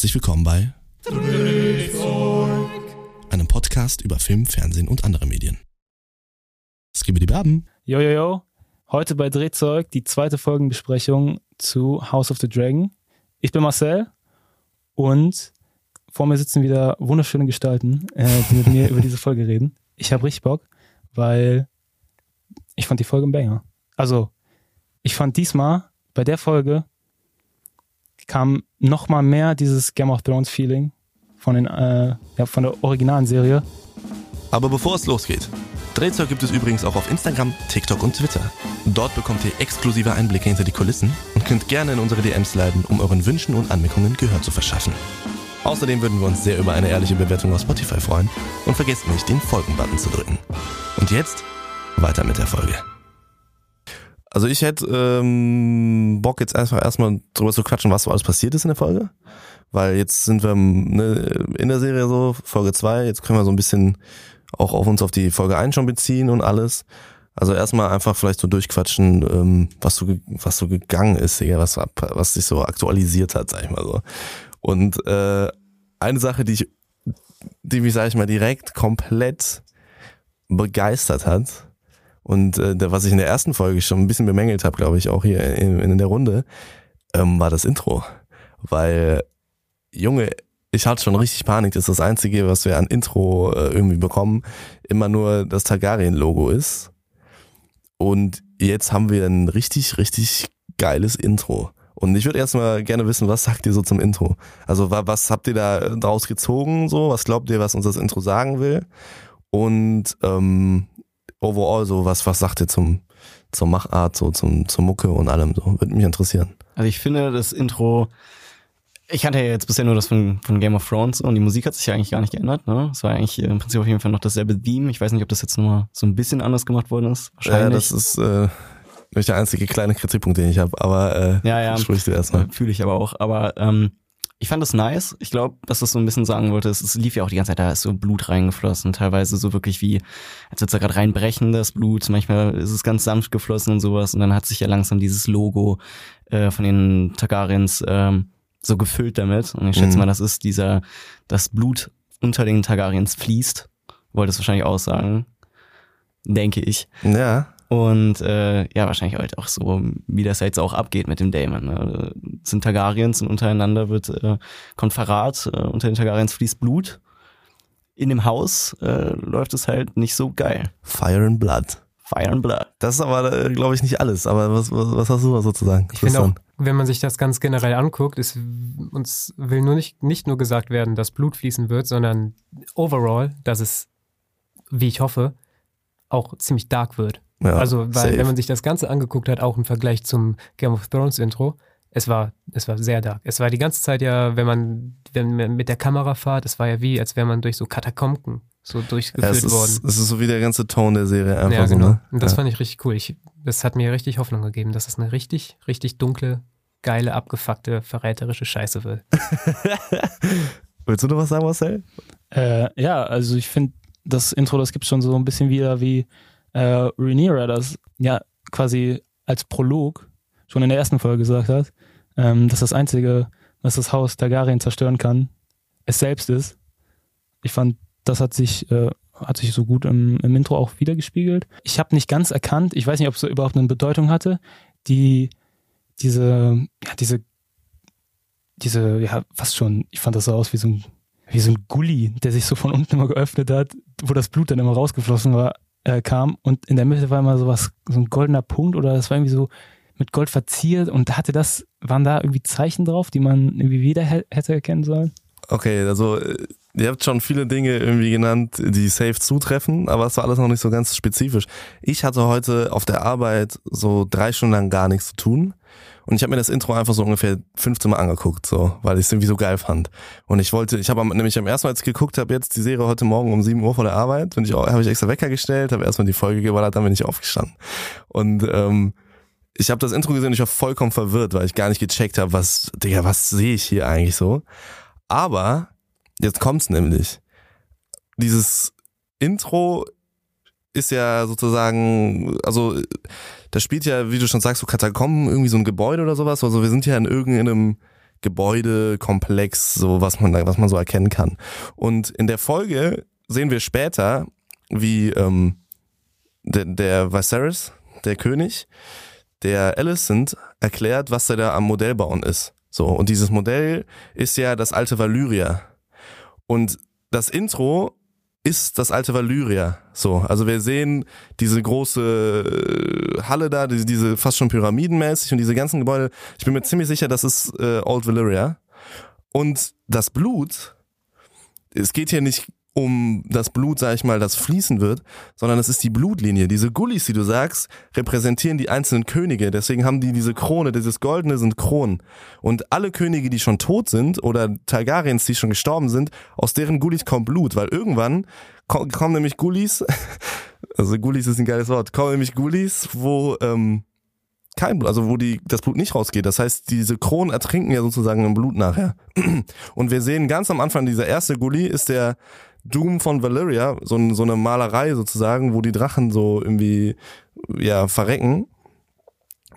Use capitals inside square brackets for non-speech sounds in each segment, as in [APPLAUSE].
herzlich willkommen bei einem Podcast über Film, Fernsehen und andere Medien. Skibidi Baben. Yo, yo, yo. Heute bei Drehzeug die zweite Folgenbesprechung zu House of the Dragon. Ich bin Marcel und vor mir sitzen wieder wunderschöne Gestalten, äh, die mit mir [LAUGHS] über diese Folge reden. Ich habe richtig Bock, weil ich fand die Folge ein Banger. Also, ich fand diesmal bei der Folge kam noch mal mehr dieses Game of Thrones Feeling von den äh, ja, von der originalen Serie. Aber bevor es losgeht, Drehzeug gibt es übrigens auch auf Instagram, TikTok und Twitter. Dort bekommt ihr exklusive Einblicke hinter die Kulissen und könnt gerne in unsere DMs leiten, um euren Wünschen und Anmerkungen Gehör zu verschaffen. Außerdem würden wir uns sehr über eine ehrliche Bewertung auf Spotify freuen und vergesst nicht, den Folgen-Button zu drücken. Und jetzt weiter mit der Folge. Also ich hätte ähm, Bock jetzt einfach erstmal drüber zu quatschen, was so alles passiert ist in der Folge. Weil jetzt sind wir ne, in der Serie so, Folge 2, jetzt können wir so ein bisschen auch auf uns auf die Folge 1 schon beziehen und alles. Also erstmal einfach vielleicht so durchquatschen, ähm, was so, was so gegangen ist, Digga, was, was sich so aktualisiert hat, sag ich mal so. Und äh, eine Sache, die ich, die mich, sag ich mal, direkt komplett begeistert hat, und äh, was ich in der ersten Folge schon ein bisschen bemängelt habe, glaube ich, auch hier in, in der Runde, ähm, war das Intro. Weil, Junge, ich hatte schon richtig Panik, dass das Einzige, was wir an Intro äh, irgendwie bekommen, immer nur das Targaryen-Logo ist. Und jetzt haben wir ein richtig, richtig geiles Intro. Und ich würde erstmal gerne wissen, was sagt ihr so zum Intro? Also was habt ihr da draus gezogen? So, was glaubt ihr, was uns das Intro sagen will? Und ähm, overall so, was, was sagt ihr zum, zur Machart, so zum, zur Mucke und allem so? Würde mich interessieren. Also ich finde das Intro, ich hatte ja jetzt bisher nur das von, von Game of Thrones und die Musik hat sich ja eigentlich gar nicht geändert. Ne? Es war eigentlich im Prinzip auf jeden Fall noch dasselbe Theme. Ich weiß nicht, ob das jetzt nochmal so ein bisschen anders gemacht worden ist. Wahrscheinlich. Ja, das ist äh, nicht der einzige kleine Kritikpunkt, den ich habe, aber äh, ja, ja, sprich du erstmal. Fühle ich aber auch. Aber ähm, ich fand das nice. Ich glaube, dass das so ein bisschen sagen wollte, es, es lief ja auch die ganze Zeit, da ist so Blut reingeflossen, teilweise so wirklich wie, als würde es da gerade reinbrechen, das Blut. Manchmal ist es ganz sanft geflossen und sowas. Und dann hat sich ja langsam dieses Logo äh, von den Targaryens ähm, so gefüllt damit. Und ich schätze mhm. mal, das ist dieser, das Blut unter den Targaryens fließt. Wollte es wahrscheinlich aussagen. Denke ich. Ja. Und äh, ja, wahrscheinlich halt auch so, wie das jetzt auch abgeht mit dem Damon. Ne? Sind Targaryens und untereinander wird äh, kommt Verrat, äh, unter den Targaryens fließt Blut. In dem Haus äh, läuft es halt nicht so geil. Fire and Blood. Fire and Blood. Das ist aber, äh, glaube ich, nicht alles. Aber was, was, was hast du da sozusagen? Ich finde auch, wenn man sich das ganz generell anguckt, ist uns will nur nicht, nicht nur gesagt werden, dass Blut fließen wird, sondern overall, dass es, wie ich hoffe, auch ziemlich dark wird. Ja, also, weil, safe. wenn man sich das Ganze angeguckt hat, auch im Vergleich zum Game of Thrones Intro, es war, es war sehr dark. Es war die ganze Zeit ja, wenn man, wenn man mit der Kamera fahrt, es war ja wie, als wäre man durch so Katakomben so durchgeführt ja, es worden. Es ist so wie der ganze Ton der Serie einfach ja, genau. so, ne? Und das ja. fand ich richtig cool. Ich, das hat mir richtig Hoffnung gegeben, dass es eine richtig, richtig dunkle, geile, abgefuckte, verräterische Scheiße wird. [LAUGHS] Willst du noch was sagen, Marcel? Äh, ja, also ich finde, das Intro, das gibt schon so ein bisschen wieder wie äh, Rhaenyra das ja quasi als Prolog schon in der ersten Folge gesagt hat, ähm, dass das Einzige, was das Haus Targaryen zerstören kann, es selbst ist. Ich fand, das hat sich, äh, hat sich so gut im, im Intro auch wiedergespiegelt. Ich habe nicht ganz erkannt, ich weiß nicht, ob es überhaupt eine Bedeutung hatte, die diese, ja, diese, diese, ja, fast schon, ich fand das so aus wie so ein, wie so ein Gully, der sich so von unten immer geöffnet hat, wo das Blut dann immer rausgeflossen war äh, kam und in der Mitte war immer so was, so ein goldener Punkt oder das war irgendwie so mit Gold verziert und hatte das, waren da irgendwie Zeichen drauf, die man irgendwie wieder hätte erkennen sollen? Okay, also ihr habt schon viele Dinge irgendwie genannt, die safe zutreffen, aber es war alles noch nicht so ganz spezifisch. Ich hatte heute auf der Arbeit so drei Stunden lang gar nichts zu tun und ich habe mir das Intro einfach so ungefähr 15 Mal angeguckt, so, weil ich es irgendwie so geil fand. Und ich wollte, ich habe nämlich am ersten Mal, als ich geguckt habe, jetzt die Serie heute Morgen um 7 Uhr vor der Arbeit, bin ich habe ich extra Wecker gestellt, habe erstmal die Folge geballert, dann bin ich aufgestanden. Und ähm, ich habe das Intro gesehen und ich war vollkommen verwirrt, weil ich gar nicht gecheckt habe, was, Digga, was sehe ich hier eigentlich so? Aber jetzt kommt's nämlich. Dieses Intro ist ja sozusagen, also da spielt ja, wie du schon sagst, so Katakomben, irgendwie so ein Gebäude oder sowas. Also wir sind ja in irgendeinem Gebäudekomplex, so was man, was man so erkennen kann. Und in der Folge sehen wir später, wie ähm, der, der Viserys, der König, der Alicent erklärt, was er da am Modell bauen ist. So, und dieses Modell ist ja das alte Valyria. Und das Intro ist das alte Valyria. So, also wir sehen diese große äh, Halle da, diese, diese fast schon pyramidenmäßig und diese ganzen Gebäude. Ich bin mir ziemlich sicher, das ist äh, Old Valyria. Und das Blut, es geht hier nicht um das Blut, sag ich mal, das fließen wird, sondern es ist die Blutlinie. Diese Gullis, die du sagst, repräsentieren die einzelnen Könige. Deswegen haben die diese Krone, dieses Goldene sind Kronen. Und alle Könige, die schon tot sind oder Targaryens, die schon gestorben sind, aus deren Gullis kommt Blut, weil irgendwann kommen nämlich Gullis, [LAUGHS] also Gullis ist ein geiles Wort, kommen nämlich Gullis, wo ähm, kein Blut, also wo die, das Blut nicht rausgeht. Das heißt, diese Kronen ertrinken ja sozusagen im Blut nachher. [CLEARS THROAT] Und wir sehen ganz am Anfang, dieser erste Gully ist der Doom von Valyria, so, so eine Malerei sozusagen, wo die Drachen so irgendwie ja verrecken.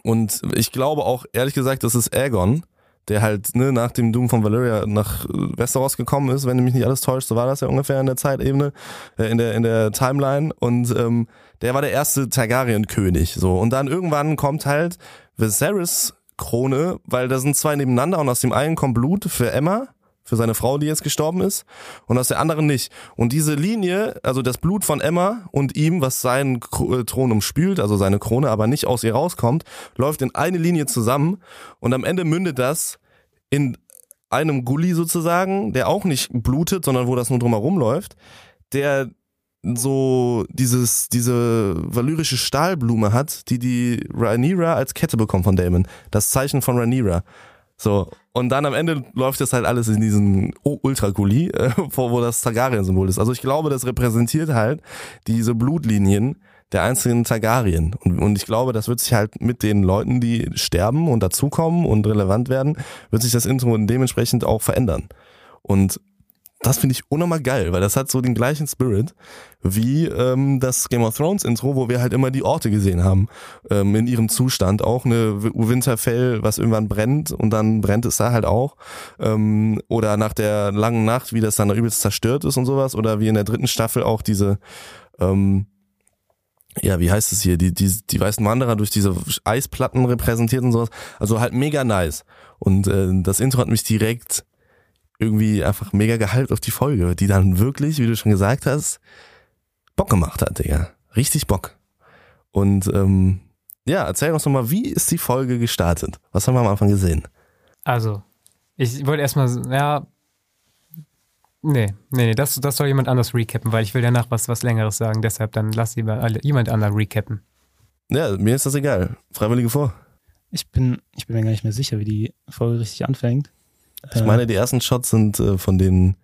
Und ich glaube auch, ehrlich gesagt, das ist Aegon, der halt ne, nach dem Doom von Valyria nach Westeros gekommen ist, wenn mich nicht alles täuscht, so war das ja ungefähr in der Zeitebene, äh, in der in der Timeline. Und ähm, der war der erste Targaryen-König. So und dann irgendwann kommt halt Viserys Krone, weil da sind zwei nebeneinander und aus dem einen kommt Blut für Emma für seine Frau, die jetzt gestorben ist, und aus der anderen nicht. Und diese Linie, also das Blut von Emma und ihm, was seinen äh, Thron umspült, also seine Krone, aber nicht aus ihr rauskommt, läuft in eine Linie zusammen und am Ende mündet das in einem Gully sozusagen, der auch nicht blutet, sondern wo das nur drumherum läuft, der so dieses diese valyrische Stahlblume hat, die die Rhaenyra als Kette bekommt von Damon. Das Zeichen von Rhaenyra. So, und dann am Ende läuft das halt alles in diesen Ultra-Gully, [LAUGHS] äh, wo das Targaryen-Symbol ist. Also ich glaube, das repräsentiert halt diese Blutlinien der einzelnen Targaryen. Und, und ich glaube, das wird sich halt mit den Leuten, die sterben und dazukommen und relevant werden, wird sich das Intro dementsprechend auch verändern. Und das finde ich unnormal geil, weil das hat so den gleichen Spirit wie ähm, das Game of Thrones Intro, wo wir halt immer die Orte gesehen haben ähm, in ihrem Zustand. Auch eine Winterfell, was irgendwann brennt und dann brennt es da halt auch. Ähm, oder nach der langen Nacht, wie das dann übelst zerstört ist und sowas. Oder wie in der dritten Staffel auch diese ähm, ja, wie heißt es hier, die, die, die weißen Wanderer durch diese Eisplatten repräsentiert und sowas. Also halt mega nice. Und äh, das Intro hat mich direkt irgendwie einfach mega gehypt auf die Folge, die dann wirklich, wie du schon gesagt hast, Bock gemacht hat, Digga. Richtig Bock. Und ähm, ja, erzähl uns nochmal, wie ist die Folge gestartet? Was haben wir am Anfang gesehen? Also, ich wollte erstmal, ja, nee, nee, nee, das, das soll jemand anders recappen, weil ich will danach was, was Längeres sagen, deshalb dann lass lieber jemand anders recappen. Ja, mir ist das egal. Freiwillige vor. Ich bin, ich bin mir gar nicht mehr sicher, wie die Folge richtig anfängt. Ich meine, die ersten Shots sind äh, von den,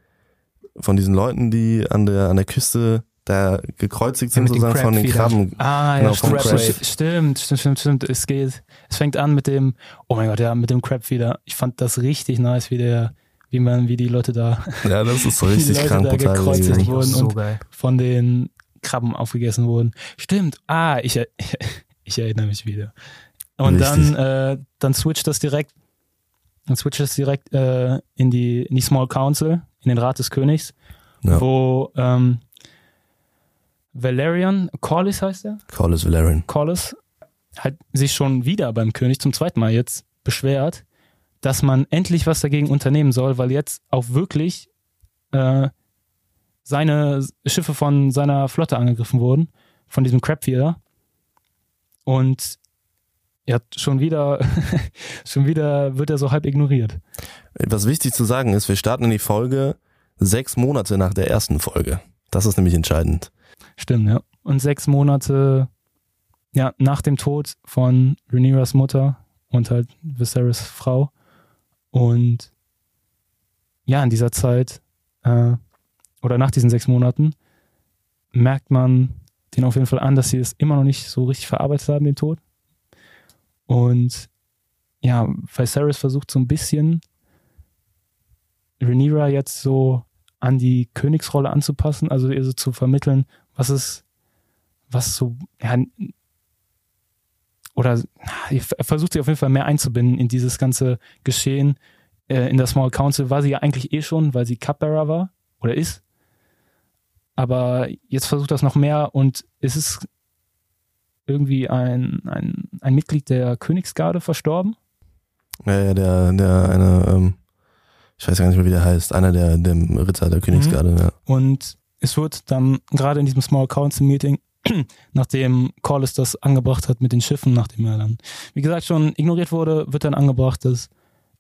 von diesen Leuten, die an der, an der Küste da gekreuzigt sind, sozusagen von den Krabben. Ah, ja, genau, stimmt, stimmt, stimmt, stimmt, stimmt, es geht. Es fängt an mit dem, oh mein Gott, ja, mit dem Crab wieder. Ich fand das richtig nice, wie der, wie man, wie die Leute da, ja, das ist [LAUGHS] so richtig die Leute krank, da gekreuzigt wurden so und geil. von den Krabben aufgegessen wurden. Stimmt, ah, ich, ich, [LAUGHS] ich erinnere mich wieder. Und Richtig. dann, äh, dann switcht das direkt dann switcht es direkt äh, in, die, in die Small Council, in den Rat des Königs, Ja. wo ähm, Valerian, Corlys heißt er, Corlys Valerian. Corlys, halt sich schon wieder beim König zum zweiten Mal jetzt beschwert, dass man endlich was dagegen unternehmen soll, weil jetzt auch wirklich äh, seine Schiffe von seiner Flotte angegriffen wurden, von diesem Crabfeeder. Und ja, schon wieder, [LAUGHS] schon wieder wird er so halb ignoriert. Was wichtig zu sagen ist, wir starten in die Folge sechs Monate nach der ersten Folge. Das ist nämlich entscheidend. Stimmt, ja. Und sechs Monate ja, nach dem Tod von Rhaenyras Mutter und halt Viserys Frau. Und ja, in dieser Zeit äh, oder nach diesen sechs Monaten merkt man den auf jeden Fall an, dass sie es immer noch nicht so richtig verarbeitet haben, den Tod. Und ja, Viserys versucht so ein bisschen Rhaenyra jetzt so an die Königsrolle anzupassen, also ihr so zu vermitteln, was ist, was so, ja, oder er versucht sie auf jeden Fall mehr einzubinden in dieses ganze Geschehen, äh, in der Small Council war sie ja eigentlich eh schon, weil sie Cupbearer war oder ist. Aber jetzt versucht das noch mehr und es ist irgendwie ein, ein, ein Mitglied der Königsgarde verstorben. Ja, ja, der, der eine, ähm, ich weiß gar nicht mehr, wie der heißt, einer der, der Ritter der Königsgarde, ja. Und es wird dann gerade in diesem Small Council Meeting, [CLEARS THROAT] nachdem Corliss das angebracht hat mit den Schiffen, nachdem er dann, wie gesagt, schon ignoriert wurde, wird dann angebracht, dass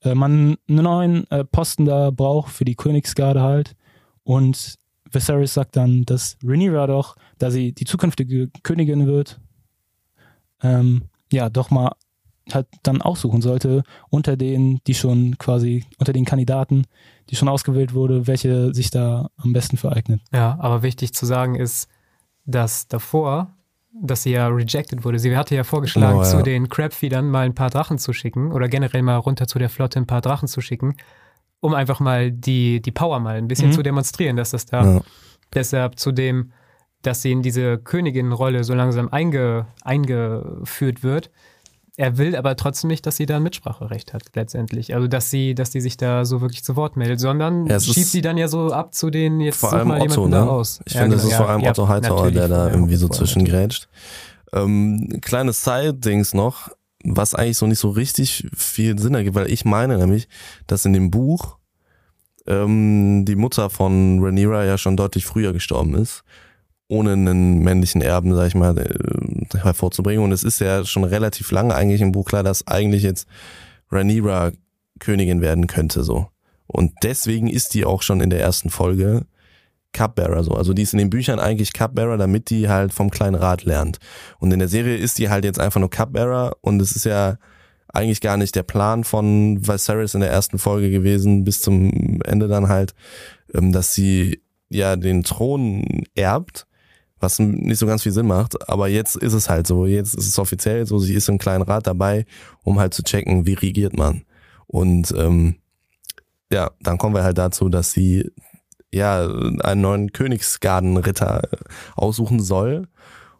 äh, man einen neuen äh, Posten da braucht für die Königsgarde halt. Und Viserys sagt dann, dass Rhaenyra doch, da sie die zukünftige Königin wird, ähm, ja, doch mal halt dann aussuchen sollte unter denen, die schon quasi, unter den Kandidaten, die schon ausgewählt wurde, welche sich da am besten vereignet. Ja, aber wichtig zu sagen ist, dass davor, dass sie ja rejected wurde. Sie hatte ja vorgeschlagen, Oh, ja. zu den Crabfeedern mal ein paar Drachen zu schicken oder generell mal runter zu der Flotte ein paar Drachen zu schicken, um einfach mal die, die Power mal ein bisschen Mhm. zu demonstrieren, dass das da Ja. deshalb zu dem, dass sie in diese Königin-Rolle so langsam einge, eingeführt wird. Er will aber trotzdem nicht, dass sie da ein Mitspracherecht hat, letztendlich. Also, dass sie, dass die sich da so wirklich zu Wort meldet, sondern Ja, es schiebt sie dann ja so ab zu den, jetzt Vor allem mal Otto, jemanden ne? da aus. Ich Ja, finde, es genau, ist ja. vor allem Otto natürlich, der da irgendwie so zwischengrätscht. Ähm, kleines Side-Dings noch, was eigentlich so nicht so richtig viel Sinn ergibt, weil ich meine nämlich, dass in dem Buch ähm, die Mutter von Rhaenyra ja schon deutlich früher gestorben ist, ohne einen männlichen Erben, sag ich mal, äh, hervorzubringen. Und es ist ja schon relativ lange eigentlich im Buch klar, dass eigentlich jetzt Rhaenyra Königin werden könnte, so. Und deswegen ist die auch schon in der ersten Folge Cupbearer so. Also die ist in den Büchern eigentlich Cupbearer, damit die halt vom kleinen Rat lernt. Und in der Serie ist die halt jetzt einfach nur Cupbearer und es ist ja eigentlich gar nicht der Plan von Viserys in der ersten Folge gewesen, bis zum Ende dann halt, ähm, dass sie ja den Thron erbt, was nicht so ganz viel Sinn macht, aber jetzt ist es halt so, jetzt ist es offiziell so, sie ist im kleinen Rat dabei, um halt zu checken, wie regiert man. Und ähm, ja, dann kommen wir halt dazu, dass sie ja einen neuen Königsgardenritter aussuchen soll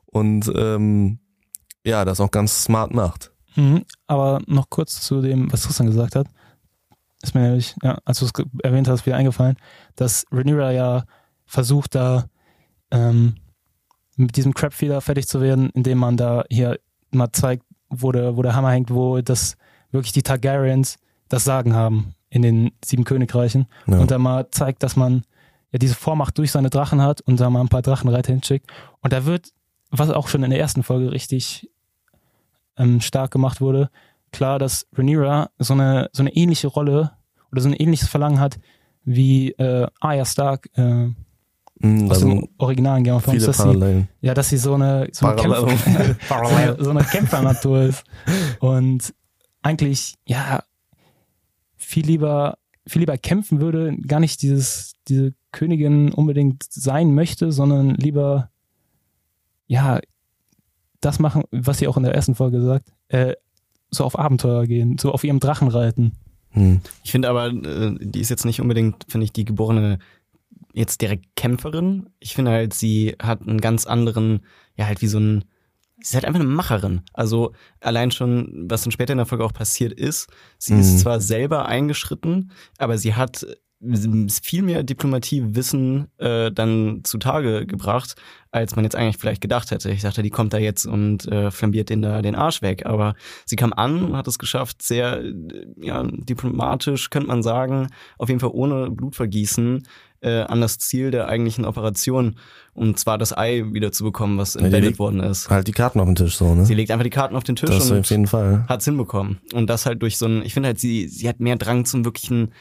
und ähm, ja, das auch ganz smart macht. Mhm. Aber noch kurz zu dem, was Tristan gesagt hat. Ist mir nämlich, ja, als du es erwähnt hast, wieder eingefallen, dass Rhaenyra ja versucht, da ähm, mit diesem Crabfeeder fertig zu werden, indem man da hier mal zeigt, wo der, wo der Hammer hängt, wo das wirklich die Targaryens das Sagen haben in den sieben Königreichen. Ja. Und da mal zeigt, dass man ja diese Vormacht durch seine Drachen hat und da mal ein paar Drachenreiter hinschickt. Und da wird, was auch schon in der ersten Folge richtig ähm, stark gemacht wurde, klar, dass Rhaenyra so eine, so eine ähnliche Rolle oder so ein ähnliches Verlangen hat wie äh, Arya Stark äh, Mhm, aus also dem originalen Game of Thrones, dass sie, ja, dass sie so eine, so eine. Kämpfer, [LAUGHS] [LAUGHS] so eine Kämpfernatur ist und eigentlich, ja, viel lieber, viel lieber kämpfen würde, gar nicht dieses, diese Königin unbedingt sein möchte, sondern lieber, ja, das machen, was sie auch in der ersten Folge sagt, äh, so auf Abenteuer gehen, so auf ihrem Drachen reiten. Hm. Ich finde aber, äh, die ist jetzt nicht unbedingt, finde ich, die geborene jetzt direkt Kämpferin. Ich finde halt, sie hat einen ganz anderen, ja halt wie so ein, sie ist halt einfach eine Macherin. Also allein schon, was dann später in der Folge auch passiert ist, sie Mhm. ist zwar selber eingeschritten, aber sie hat viel mehr Diplomatiewissen äh, dann zutage gebracht, als man jetzt eigentlich vielleicht gedacht hätte. Ich dachte, die kommt da jetzt und äh, flambiert den da den Arsch weg. Aber sie kam an und hat es geschafft, sehr äh, ja, diplomatisch, könnte man sagen, auf jeden Fall ohne Blutvergießen, äh, an das Ziel der eigentlichen Operation, und zwar das Ei wieder zu bekommen, was die entwendet worden ist. Halt die Karten auf den Tisch so, ne? Sie legt einfach die Karten auf den Tisch Das und auf jeden Fall. hat's hinbekommen. Und das halt durch so ein, ich finde halt, sie, sie hat mehr Drang zum wirklichen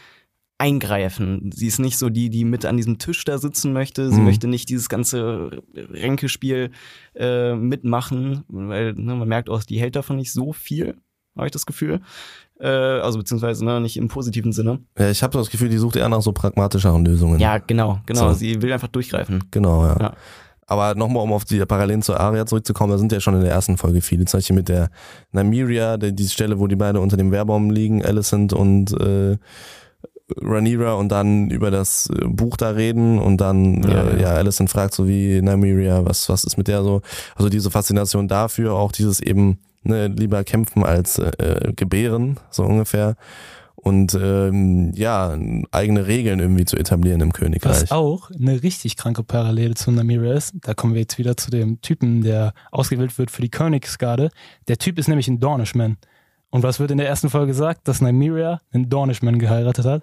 Eingreifen. Sie ist nicht so die, die mit an diesem Tisch da sitzen möchte. Sie Mhm. möchte nicht dieses ganze Ränkespiel äh, mitmachen, weil ne, man merkt auch, die hält davon nicht so viel, habe ich das Gefühl. Äh, also beziehungsweise ne, nicht im positiven Sinne. Ja, ich habe so das Gefühl, die sucht eher nach so pragmatischeren Lösungen. Ja, genau, genau. So. Sie will einfach durchgreifen. Genau, ja. Ja. Aber nochmal, um auf die Parallelen zur Aria zurückzukommen, da sind ja schon in der ersten Folge viele. Zum Beispiel mit der Nymeria, der, die Stelle, wo die beide unter dem Wehrbaum liegen, Alicent und äh, Rhaenyra und dann über das äh, Buch da reden und dann, Ja, äh, ja. ja, Alicent fragt so wie Nymeria, was, was ist mit der so? Also diese Faszination dafür, auch dieses eben, ne, lieber kämpfen als äh, äh, gebären, so ungefähr. und ähm, ja, eigene Regeln irgendwie zu etablieren im Königreich. Was auch eine richtig kranke Parallele zu Namira ist, da kommen wir jetzt wieder zu dem Typen, der ausgewählt wird für die Königsgarde. Der Typ ist nämlich ein Dornishman. Und was wird in der ersten Folge gesagt? Dass Nymeria einen Dornishman geheiratet hat.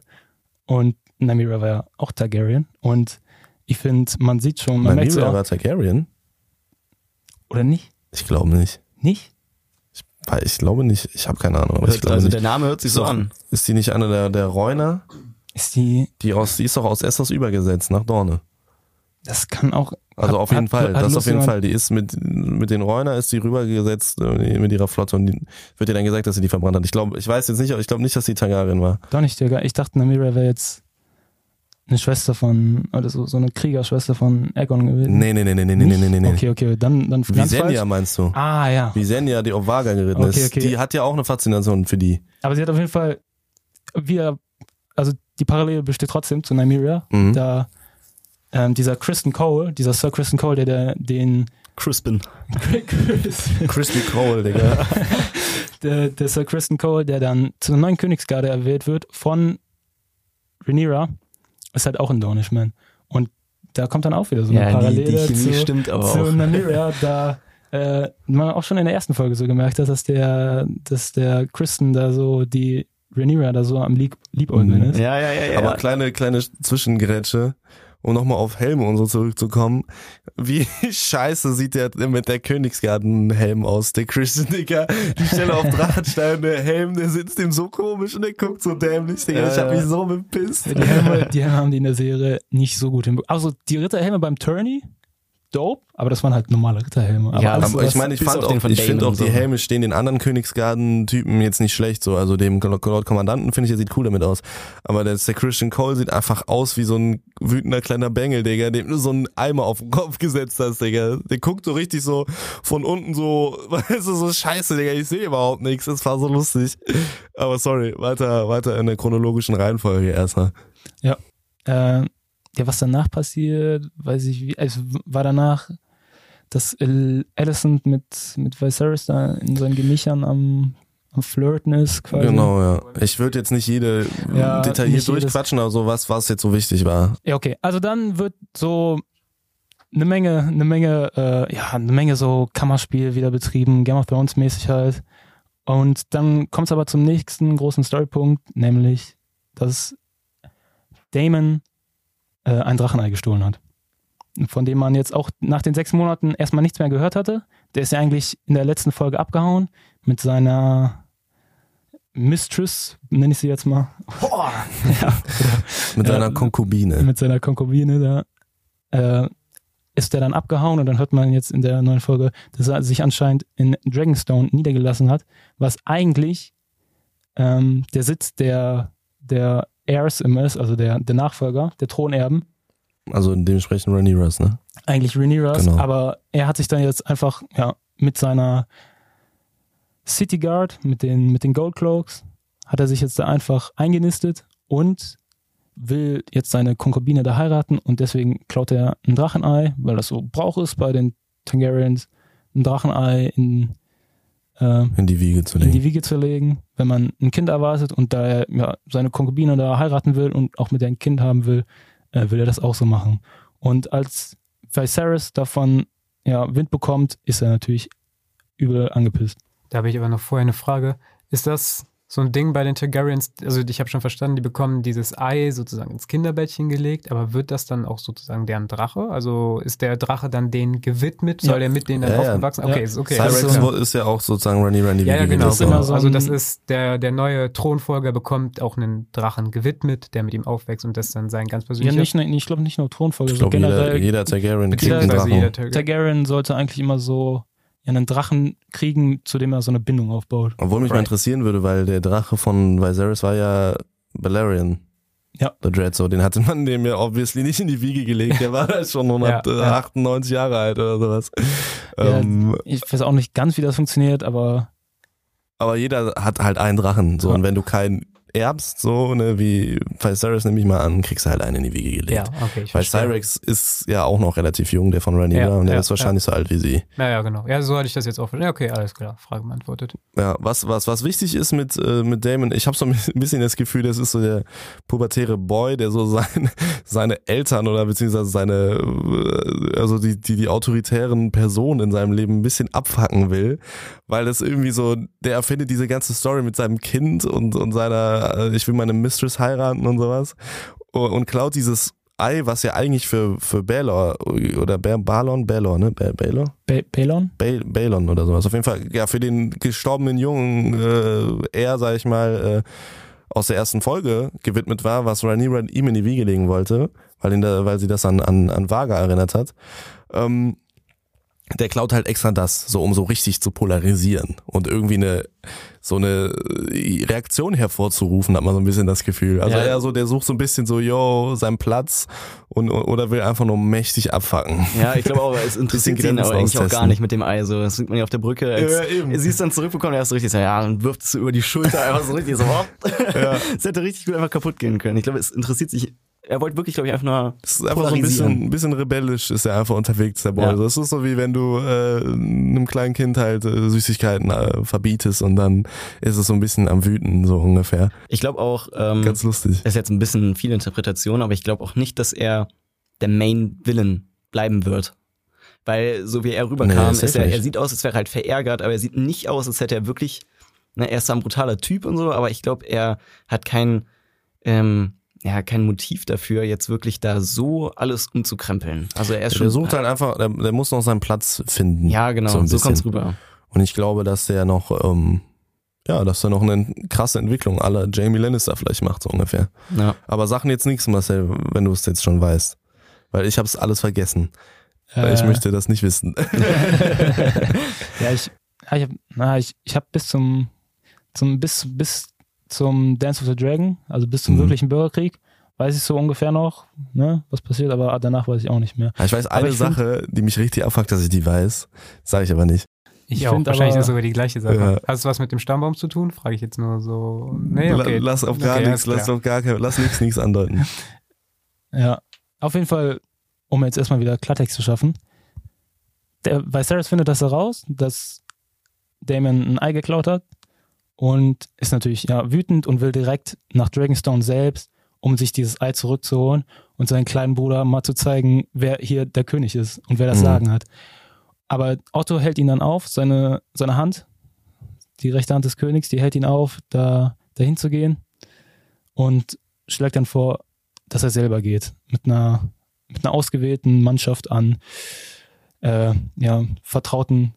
Und Nymeria war ja auch Targaryen. Und ich finde, man sieht schon, man Nymeria war Targaryen? oder nicht? Ich glaube nicht. Nicht? Weil Ich glaube nicht. Ich habe keine Ahnung. Aber ich glaube also nicht. der Name hört sich so doch- an. Ist die nicht eine der, der Reuner? Ist die, Die, aus, die ist doch aus Essos übergesetzt nach Dorne. das kann auch. Also hat- auf jeden hat- Fall, hat das auf jeden Fall. Die ist mit, mit den Reuner ist die rübergesetzt äh, mit ihrer Flotte und die, wird ihr dann gesagt, dass sie die verbrannt hat. Ich glaube, ich weiß jetzt nicht, aber ich glaube nicht, dass sie Targaryen war. Doch nicht, Digga. Ich dachte, Nymeria wäre jetzt eine Schwester von, oder so, so eine Kriegerschwester von Aegon gewesen. Nee, nee, nee, nee, nee, nee, nee, nee, nee. Okay, okay, dann, dann Visenya falsch. meinst du? Ah, ja. Visenya, die auf Vaga geritten Okay, ist, okay. die hat ja auch eine Faszination für die. Aber sie hat auf jeden Fall, wir, also die Parallele besteht trotzdem zu Nymeria, Mhm. da ähm, dieser Kristen Cole, dieser Sir Kristen Cole, der, der den Crispin. [LAUGHS] Crispy Cole, Digga. [LAUGHS] der, der Sir Kristen Cole, der dann zur neuen Königsgarde erwählt wird von Rhaenyra, ist halt auch ein Dornishman. Und da kommt dann auch wieder so eine Ja, die, Parallele die Chemie zu, stimmt aber zu auch. Nymeria, da äh, man auch schon in der ersten Folge so gemerkt hat, dass der, dass der Kristen da so die Rhaenyra da so am Lieb Liebäugeln Mhm. ist. Ja, ja, ja, ja. Aber kleine, kleine Zwischengrätsche, um nochmal auf Helme und so zurückzukommen. Wie [LAUGHS] scheiße sieht der mit der Königsgarten-Helm aus, der Christian, Digga. Die Stelle auf Drachenstein, der Helm, der sitzt ihm so komisch und der guckt so dämlich, Digga. Ja, ich hab ja. mich so bepisst. Die Helme, die Helme haben die in der Serie nicht so gut hinbekommen. Also die Ritterhelme beim Tourney, dope, aber das waren halt normale Ritterhelme. Aber Ja, alles Aber ich meine, ich fand auch, ich finde auch, die so. Helme stehen den anderen Königsgarden-Typen jetzt nicht schlecht so. Also dem Lord Kommandanten finde ich, der sieht cool damit aus. Aber der, der Christian Cole sieht einfach aus wie so ein wütender kleiner Bengel, Digga, dem du so einen Eimer auf den Kopf gesetzt hast, Digga. Der guckt so richtig so von unten so, [LAUGHS] weißt du, so scheiße, Digga, ich sehe überhaupt nichts. Das war so lustig. Aber sorry, weiter, weiter in der chronologischen Reihenfolge erstmal. Äh, ja, was danach passiert, weiß ich wie. Es war danach, dass Alicent mit, mit Viserys da in seinen Gemächern am, am Flirten ist, quasi. Genau, ja. Ich würde jetzt nicht jede Ja, detailliert nicht durchquatschen, aber so was, was jetzt so wichtig war. Ja, okay. Also dann wird so eine Menge, eine Menge, äh, ja, eine Menge so Kammerspiel wieder betrieben, Game of Thrones mäßig halt. Und dann kommt es aber zum nächsten großen Storypunkt, nämlich, dass Damon äh, ein Drachenei gestohlen hat. Von dem man jetzt auch nach den sechs Monaten erstmal nichts mehr gehört hatte. Der ist ja eigentlich in der letzten Folge abgehauen mit seiner Mistress, nenne ich sie jetzt mal. [LAUGHS] Mit Ja, seiner Konkubine. mit seiner Konkubine da, äh, ist der dann abgehauen und dann hört man jetzt in der neuen Folge, dass er sich anscheinend in Dragonstone niedergelassen hat, was eigentlich ähm, der Sitz der, der Heirs immer ist, also der, der Nachfolger, der Thronerben, Also dementsprechend Rhaenyras, ne? eigentlich Rhaenyras, Genau. aber er hat sich dann jetzt einfach ja, mit seiner City Guard, mit den, mit den Gold Cloaks, hat er sich jetzt da einfach eingenistet und will jetzt seine Konkubine da heiraten und deswegen klaut er ein Drachenei, weil das so Brauch ist bei den Targaryens, ein Drachenei in, äh, In die Wiege zu in legen. die Wiege zu legen, wenn man ein Kind erwartet und da er ja, seine Konkubine da heiraten will und auch mit der ein Kind haben will, äh, will er das auch so machen. Und als Viserys davon ja, Wind bekommt, ist er natürlich übel angepisst. Da habe ich aber noch vorher eine Frage. Ist das so ein Ding bei den Targaryens? Also ich habe schon verstanden, die bekommen dieses Ei sozusagen ins Kinderbettchen gelegt, aber wird das dann auch sozusagen deren Drache? Also ist der Drache dann denen gewidmet? Soll Ja. der mit denen dann Ja, ja. aufgewachsen? Ja. Okay, ist okay. Das Cyrex ist so- ist ja auch sozusagen Rhaenyra in die Ja, ja, genau. Das ist immer so also das ist der, der neue Thronfolger bekommt auch einen Drachen gewidmet, der mit ihm aufwächst und das dann sein ganz Ja, persönlicher nicht, nur- ich glaube nicht nur Thronfolge, Ich so glaube, jeder, generell. jeder Targaryen kriegt einen Drachen. jeder Targaryen. Targaryen sollte eigentlich immer so ja, einen Drachen kriegen, zu dem er so eine Bindung aufbaut. Obwohl mich mal Right. interessieren würde, weil der Drache von Viserys war ja Balerion. Ja. Der Dread, so, den hatte man dem ja obviously nicht in die Wiege gelegt. Der war da [LAUGHS] schon Ja, 198 Jahre alt oder sowas. Ja. Ähm, Ich weiß auch nicht ganz, wie das funktioniert, aber aber jeder hat halt einen Drachen. So, Ja. und wenn du keinen erbst, so, ne, wie Viserys nehme ich mal an, kriegst du halt einen in die Wiege gelegt. Ja, okay. Weil. Cyrex ist ja auch noch relativ jung, der von Rhaenyra, Ja, und der ja, ist wahrscheinlich so alt wie sie. Ja, ja, genau. Ja, so hatte ich das jetzt auch. Ja, okay, alles klar. Frage beantwortet. Ja, was, was, was wichtig ist mit, äh, mit Damon, ich habe so ein bisschen das Gefühl, das ist so der pubertäre Boy, der so seine, [LAUGHS] seine Eltern oder beziehungsweise seine, äh, also die, die, die autoritären Personen in seinem Leben ein bisschen abfacken will, weil das irgendwie so, der erfindet diese ganze Story mit seinem Kind und, und seiner, äh, ich will meine Mistress heiraten und sowas und, klaut dieses Ei, was ja eigentlich für, für Baelor oder Ba- Balon, Baelor, ne? Ba- Baelor? Ba Balon? Bal Balon oder sowas. Auf jeden Fall, ja, für den gestorbenen Jungen, äh, er, sag ich mal, äh, aus der ersten Folge gewidmet war, was Rhaenyra ihm in die Wiege legen wollte, weil, ihn da, weil sie das an, an, an Vaga erinnert hat. Ähm, der klaut halt extra das, so um so richtig zu polarisieren und irgendwie eine so eine äh, Reaktion hervorzurufen, hat man so ein bisschen das Gefühl. Also Ja. er so, der sucht so ein bisschen so, yo, seinen Platz und oder will einfach nur mächtig abfacken. Ja, ich glaube auch, es [LAUGHS] interessiert ihn aber eigentlich auch gar nicht mit dem Ei. So, das sieht man ja auf der Brücke. Als, Ja, eben. Er siehst dann zurückbekommen, er ist so richtig so, ja, und wirft es so über die Schulter einfach so richtig so, hopp. [LAUGHS] Das hätte richtig gut einfach kaputt gehen können. Ich glaube, es interessiert sich, er wollte wirklich, glaube ich, einfach nur Es ist einfach so ein bisschen, ein bisschen rebellisch, ist er einfach unterwegs, der Boy. Ja. Das ist so wie wenn du äh, einem kleinen Kind halt äh, Süßigkeiten äh, verbietest und dann ist es so ein bisschen am Wüten, so ungefähr. Ich glaube auch, ähm, Ganz lustig. das ist jetzt ein bisschen viel Interpretation, aber ich glaube auch nicht, dass er der Main Villain bleiben wird. Weil so wie er rüberkam, Nee, ist er, er sieht aus, als wäre er halt verärgert, aber er sieht nicht aus, als hätte er wirklich, ne, er ist ein brutaler Typ und so, aber ich glaube, er hat kein, ähm, ja, kein Motiv dafür, jetzt wirklich da so alles umzukrempeln. Also er ist schon. Der sucht halt einfach, der, der muss noch seinen Platz finden. ja, genau, so so, kommt's rüber. Und ich glaube, dass der noch, ähm, ja, dass er noch eine krasse Entwicklung aller Jamie Lannister vielleicht macht, so ungefähr. Ja. Aber Sachen jetzt nichts, Marcel, wenn du es jetzt schon weißt. Weil ich habe es alles vergessen. Weil ich Äh, möchte das nicht wissen. [LAUGHS] Ja, ich, ja, ich habe na, ich, ich hab bis zum, zum bis, bis zum Dance of the Dragon, also bis zum Mhm. wirklichen Bürgerkrieg, weiß ich so ungefähr noch, ne, was passiert, aber danach weiß ich auch nicht mehr. Ich weiß Aber eine ich find- Sache, die mich richtig abfuckt, dass ich die weiß. Sage ich aber nicht. Ich Ich auch. find Wahrscheinlich aber- ist sogar die gleiche Sache. Ja. Hat es was mit dem Stammbaum zu tun? Frage ich jetzt nur so. Nee, okay. La- Lass auf gar Okay, nichts, lass auf gar kein, lass nichts, nichts andeuten. [LAUGHS] Ja, auf jeden Fall, um jetzt erstmal wieder Klartext zu schaffen. Der Viserys findet das heraus, dass Damon ein Ei geklaut hat und ist natürlich ja wütend und will direkt nach Dragonstone selbst, um sich dieses Ei zurückzuholen und seinen kleinen Bruder mal zu zeigen, wer hier der König ist und wer das Mhm. Sagen hat. Aber Otto hält ihn dann auf, seine, seine Hand, die rechte Hand des Königs, die hält ihn auf, da dahin zu gehen und schlägt dann vor, dass er selber geht. Mit einer, mit einer ausgewählten Mannschaft an äh, ja, vertrauten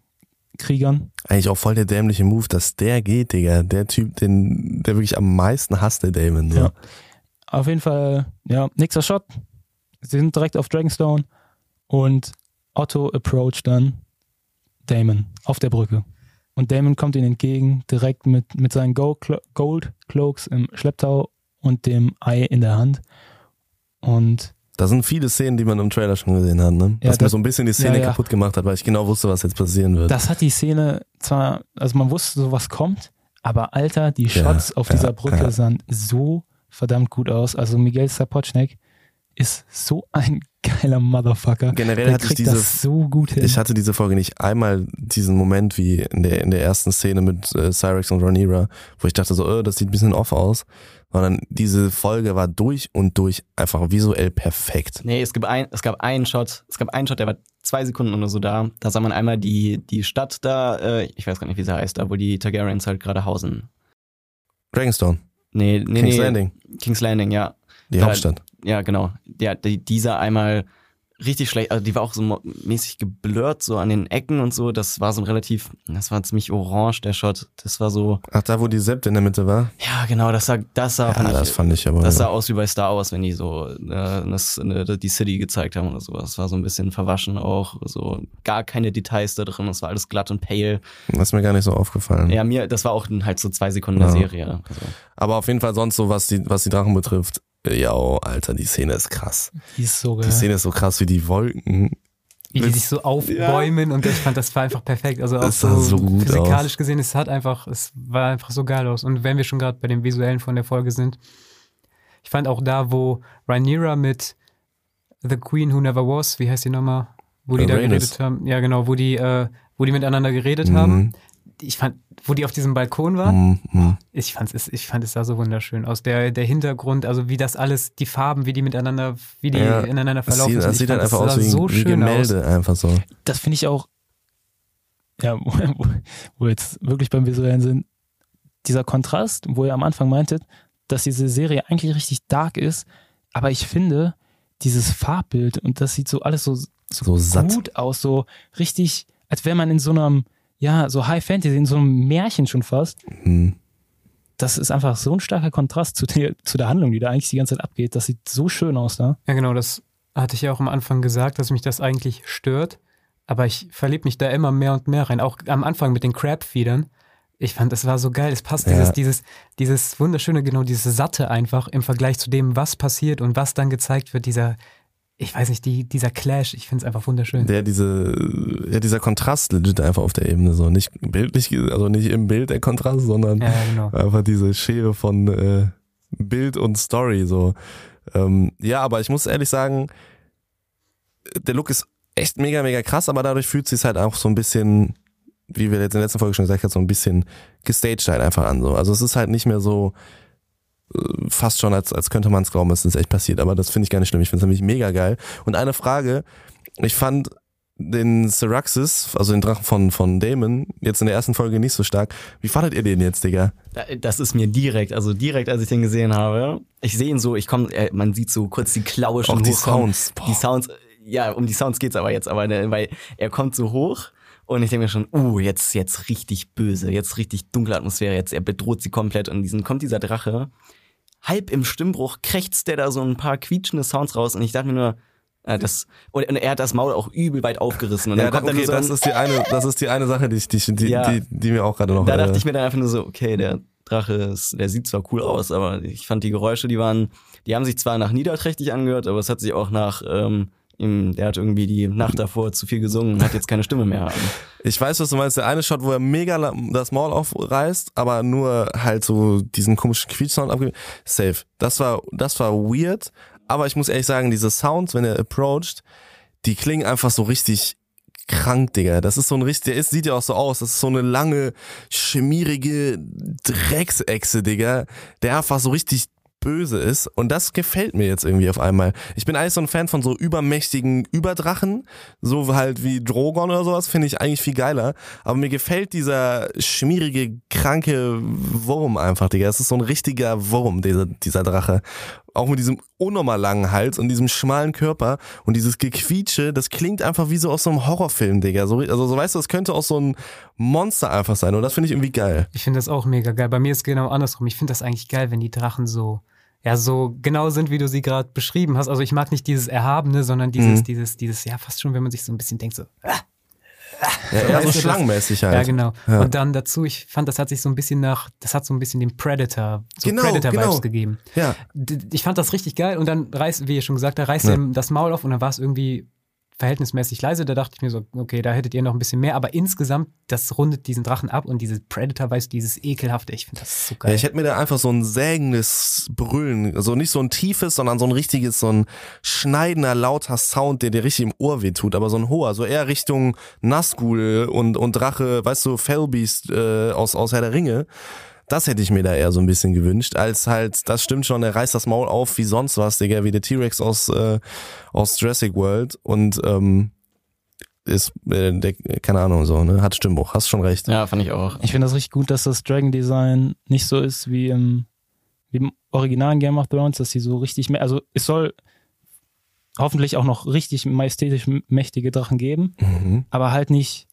Kriegern. Eigentlich auch voll der dämliche Move, dass der geht, Digga. Der Typ, den, der wirklich am meisten hasst, der Damon. So. Ja. Auf jeden Fall, ja, nächster Shot. Sie sind direkt auf Dragonstone und Otto approach dann Damon auf der Brücke. Und Damon kommt ihnen entgegen, direkt mit, mit seinen Gold Cloaks im Schlepptau und dem Ei in der Hand. Und Da sind viele Szenen, die man im Trailer schon gesehen hat, ne? Ja, Was mir das- so ein bisschen die Szene ja, ja. kaputt gemacht hat, weil ich genau wusste, was jetzt passieren wird. das hat die Szene zwar, also man wusste, sowas kommt, aber Alter, die Shots auf dieser Brücke sahen so verdammt gut aus. Also Miguel Sapochnik ist so ein [LAUGHS] geiler Motherfucker. Generell Der hatte ich kriegt diese, das so gut hin. ich hatte diese Folge nicht einmal diesen Moment wie in der, in der ersten Szene mit äh, Cyrex und Rhaenyra, wo ich dachte so, oh, das sieht ein bisschen off aus, sondern diese Folge war durch und durch einfach visuell perfekt. Nee, es, gibt ein, es gab einen Shot, es gab einen Shot, der war zwei Sekunden oder so da. Da sah man einmal die, die Stadt da, äh, ich weiß gar nicht, wie sie heißt, da wo die Targaryens halt gerade hausen. Dragonstone, Nee, nee, King's nee. Landing, King's Landing, ja. Die Da- Hauptstadt. Ja, genau. Ja, die, dieser einmal richtig schlecht, also die war auch so mäßig geblurrt, so an den Ecken und so. Das war so ein relativ, das war ziemlich orange, der Shot. Das war so, Ach, da wo die Sept in der Mitte war? ja, genau, das sah, das sah, Ja, fand das ich, fand ich aber. das sah aus wie bei Star Wars, wenn die so äh, das, äh, die City gezeigt haben oder sowas. Das war so ein bisschen verwaschen auch, so gar keine Details da drin. Das war alles glatt und pale. das ist mir gar nicht so aufgefallen. Ja, mir, das war auch halt so zwei Sekunden der Ja. Serie. Also, Aber auf jeden Fall sonst so, was die, was die Drachen betrifft. Ja, oh, Alter, die Szene ist krass. die ist so Die geil. Szene ist so krass, wie die Wolken wie die sich so aufbäumen und ich fand, das war einfach perfekt. Also auch Das sah so, so gut physikalisch aus. gesehen, es hat einfach, es war einfach so geil aus. Und wenn wir schon gerade bei dem Visuellen von der Folge sind, ich fand auch da, wo Rhaenyra mit The Queen Who Never Was, wie heißt die nochmal? Wo die Äh, da geredet haben. Ja, genau, wo die, äh, wo die miteinander geredet haben. Ich fand, wo die auf diesem Balkon waren, Mhm, mhm. ich fand es, ich fand es da so wunderschön aus. Der, der Hintergrund, also wie das alles, die Farben, wie die miteinander, wie die Ja, ineinander Das verlaufen sieht, sind. das sieht halt einfach aus sah wie, so wie schön Gemälde, einfach so. das finde ich auch, ja, [LAUGHS] wo, wo, wo wir jetzt wirklich beim Visuellen sind, dieser Kontrast, wo ihr am Anfang meintet, dass diese Serie eigentlich richtig dark ist, aber ich finde, dieses Farbbild und das sieht so alles so, so, So satt. gut aus, so richtig, als wäre man in so einem, ja, so High Fantasy, in so einem Märchen schon fast. Mhm. Das ist einfach so ein starker Kontrast zu der, zu der Handlung, die da eigentlich die ganze Zeit abgeht. Das sieht so schön aus da. Ja, genau, das hatte ich ja auch am Anfang gesagt, dass mich das eigentlich stört. Aber ich verliebe mich da immer mehr und mehr rein. Auch am Anfang mit den Crab-Feedern. Ich fand, das war so geil. Es passt Ja. dieses, dieses, dieses wunderschöne, genau, dieses Satte einfach im Vergleich zu dem, was passiert und was dann gezeigt wird. Dieser, ich weiß nicht, die, dieser Clash. Ich finde es einfach wunderschön. Der, diese, ja, dieser Kontrast legit einfach auf der Ebene, so nicht bildlich, also nicht im Bild der Kontrast, sondern Ja, genau. einfach diese Schere von äh, Bild und Story, so. Ähm, ja, aber ich muss ehrlich sagen, der Look ist echt mega, mega krass, aber dadurch fühlt sich halt auch so ein bisschen, wie wir jetzt in der letzten Folge schon gesagt haben, so ein bisschen gestaged halt einfach an, so. Also es ist halt nicht mehr so, fast schon, als, als könnte man es glauben, es ist echt passiert. Aber das finde ich gar nicht schlimm. Ich finde es nämlich mega geil. Und eine Frage, ich fand den Syraxis, also den Drachen von, von Damon, jetzt in der ersten Folge nicht so stark. Wie fandet ihr den jetzt, Digga? Da- Das ist mir direkt, also direkt, als ich den gesehen habe. Ich sehe ihn so, ich komme, man sieht so kurz die Klaue schon Auch die hochkommen. Sounds. Boah. Die Sounds, ja, um die Sounds geht's aber jetzt, aber ne, weil er kommt so hoch und ich denke mir schon, uh, jetzt, jetzt richtig böse, jetzt richtig dunkle Atmosphäre, jetzt er bedroht sie komplett und diesen kommt dieser Drache. Halb im Stimmbruch krächzt der da so ein paar quietschende Sounds raus und ich dachte mir nur, äh, das, und, er hat das Maul auch übel weit aufgerissen und Ja, dann da, kommt okay, dann so das ist die eine, das ist die eine Sache, die, ich, die, die, Ja. die, die mir auch gerade noch. da äh, dachte ich mir dann einfach nur so, okay, der Drache, ist, der sieht zwar cool aus, aber ich fand die Geräusche, die waren, die haben sich zwar nach niederträchtig angehört, aber es hat sich auch nach, ähm, ihm, der hat irgendwie die Nacht davor zu viel gesungen und hat jetzt keine Stimme mehr. [LAUGHS] Ich weiß, was du meinst. Der eine Shot, wo er mega das Maul aufreißt, aber nur halt so diesen komischen Quietschsound abgibt. Safe. Das war, das war weird. Aber ich muss ehrlich sagen, diese Sounds, wenn er approacht, die klingen einfach so richtig krank, Digga. Das ist so ein richtig, der ist, sieht ja auch so aus. Das ist so eine lange, schmierige Drecksechse, Digga, der einfach so richtig böse ist. Und das gefällt mir jetzt irgendwie auf einmal. Ich bin eigentlich so ein Fan von so übermächtigen Überdrachen, so halt wie Drogon oder sowas, finde ich eigentlich viel geiler. Aber mir gefällt dieser schmierige, kranke Wurm einfach, Digga. Es ist so ein richtiger Wurm, dieser, dieser Drache. Auch mit diesem unnormal langen Hals und diesem schmalen Körper und dieses Gequietsche, das klingt einfach wie so aus so einem Horrorfilm, Digga. So, also so weißt du, das könnte auch so ein Monster einfach sein und das finde ich irgendwie geil. Ich finde das auch mega geil. Bei mir ist es genau andersrum. Ich finde das eigentlich geil, wenn die Drachen so, ja, so genau sind, wie du sie gerade beschrieben hast. Also ich mag nicht dieses Erhabene, sondern dieses, Mhm. dieses, dieses, ja, fast schon, wenn man sich so ein bisschen denkt, so, Ja, eher so schlangenmäßig halt. ja, genau. Ja. Und dann dazu, ich fand, das hat sich so ein bisschen nach, das hat so ein bisschen den Predator, so Genau, Predator-Vibes genau. gegeben. Ja. Ich fand das richtig geil und dann reißt, wie ihr schon gesagt habt, reißt Ja. ihm das Maul auf und dann war es irgendwie verhältnismäßig leise. Da dachte ich mir so, okay, da hättet ihr noch ein bisschen mehr, aber insgesamt, das rundet diesen Drachen ab und dieses Predator-Weiß, dieses ekelhafte, ich finde das so geil. Ja, ich hätte mir da einfach so ein sägendes Brüllen, also nicht so ein tiefes, sondern so ein richtiges, so ein schneidender, lauter Sound, der dir richtig im Ohr wehtut, aber so ein hoher, so eher Richtung Nazgul und, und Drache, weißt du, Fellbeast äh, aus, aus Herr der Ringe. Das hätte ich mir da eher so ein bisschen gewünscht, als halt, das stimmt schon, er reißt das Maul auf wie sonst was, Digga, wie der T-Rex aus, äh, aus Jurassic World und ähm, ist, äh, der, keine Ahnung, so, ne, hat Stimmbruch, hast schon recht. Ja, fand ich auch. Ich finde das richtig gut, dass das Dragon Design nicht so ist wie im, wie im originalen Game of Thrones, dass sie so richtig, mä- also es soll hoffentlich auch noch richtig majestätisch mächtige Drachen geben, Mhm. aber halt nicht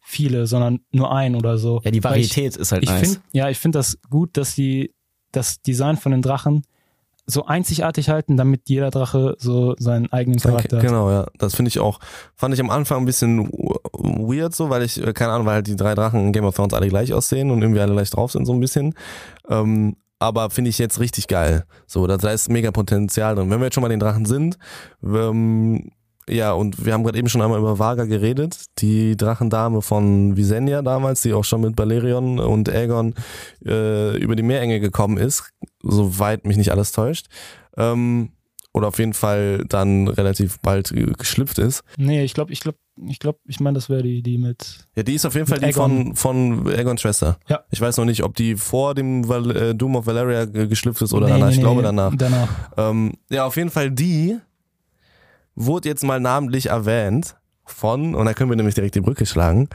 viele, sondern nur ein oder so. Ja, die Weil ich- Varietät ist halt Ich nice. finde, ja, ich finde das gut, dass sie das Design von den Drachen so einzigartig halten, damit jeder Drache so seinen eigenen Charakter hat. Genau, ja. Das finde ich auch, fand ich am Anfang ein bisschen weird so, weil ich, äh, keine Ahnung, weil halt die drei Drachen in Game of Thrones alle gleich aussehen und irgendwie alle gleich drauf sind, so ein bisschen. Ähm, aber finde ich jetzt richtig geil. So, da, da ist mega Potenzial drin. Wenn wir jetzt schon mal den Drachen sind, ähm, ja, und wir haben gerade eben schon einmal über Vaga geredet, die Drachendame von Visenya damals, die auch schon mit Balerion und Aegon äh, über die Meerenge gekommen ist, soweit mich nicht alles täuscht. Ähm, oder auf jeden Fall dann relativ bald geschlüpft ist. Nee, ich glaube, ich glaube, ich glaube, ich meine, das wäre die, die mit. Ja, die ist auf jeden Fall die von, von Aegons Schwester. Ja. Ich weiß noch nicht, ob die vor dem Val äh, Doom of Valeria ge- geschlüpft ist oder Nee, danach. nee, ich nee, glaube danach. Danach. Ähm, ja, auf jeden Fall die wurde jetzt mal namentlich erwähnt von, und da können wir nämlich direkt die Brücke schlagen,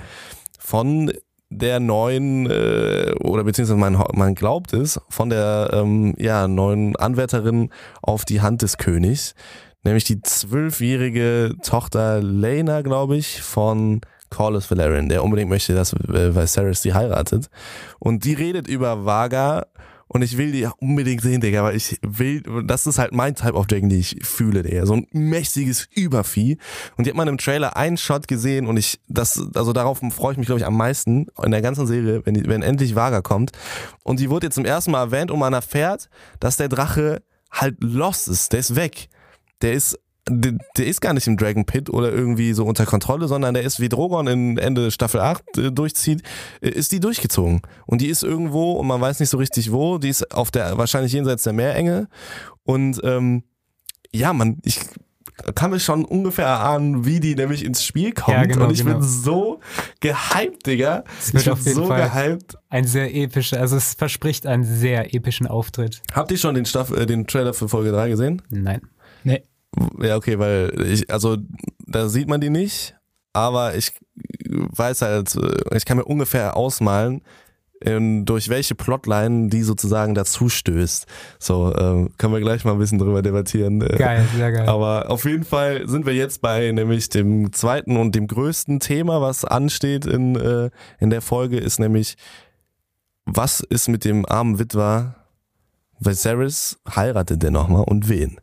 von der neuen, äh, oder beziehungsweise man, man glaubt es, von der ähm, ja, neuen Anwärterin auf die Hand des Königs, nämlich die zwölfjährige Tochter Lena, glaube ich, von Corlys Valerian, der unbedingt möchte, dass äh, Viserys die heiratet. Und die redet über Vaga und ich will die unbedingt sehen, Digga, weil ich will, das ist halt mein Type of Dragon, die ich fühle, Digga. So ein mächtiges Übervieh. Und die hat man im Trailer einen Shot gesehen und ich, das, also darauf freue ich mich, glaube ich, am meisten in der ganzen Serie, wenn, wenn endlich Vaga kommt. Und die wurde jetzt zum ersten Mal erwähnt und man erfährt, dass der Drache halt lost ist, der ist weg. Der ist der, der ist gar nicht im Dragon Pit oder irgendwie so unter Kontrolle, sondern der ist wie Drogon in Ende Staffel 8 äh, durchzieht, äh, ist die durchgezogen. Und die ist irgendwo und man weiß nicht so richtig wo, die ist auf der, wahrscheinlich jenseits der Meerenge. Und ähm, ja, man, ich kann mir schon ungefähr erahnen, wie die nämlich ins Spiel kommt. Ja, genau, und ich genau. bin so gehypt, Digga. Es wird Ich bin auf jeden so Fall gehypt. ein sehr epischer, also es verspricht einen sehr epischen Auftritt. Habt ihr schon den, Staff, äh, den Trailer für Folge 3 gesehen? Nein. Nee. Ja, okay, weil ich, also da sieht man die nicht, aber ich weiß halt, äh, ich kann mir ungefähr ausmalen, ähm, durch welche Plotline die sozusagen dazu stößt. So, ähm, können wir gleich mal ein bisschen drüber debattieren. äh, Geil, sehr geil. Aber auf jeden Fall sind wir jetzt bei nämlich dem zweiten und dem größten Thema, was ansteht in, äh, in der Folge, ist nämlich, was ist mit dem armen Witwer Viserys heiratet der nochmal und wen?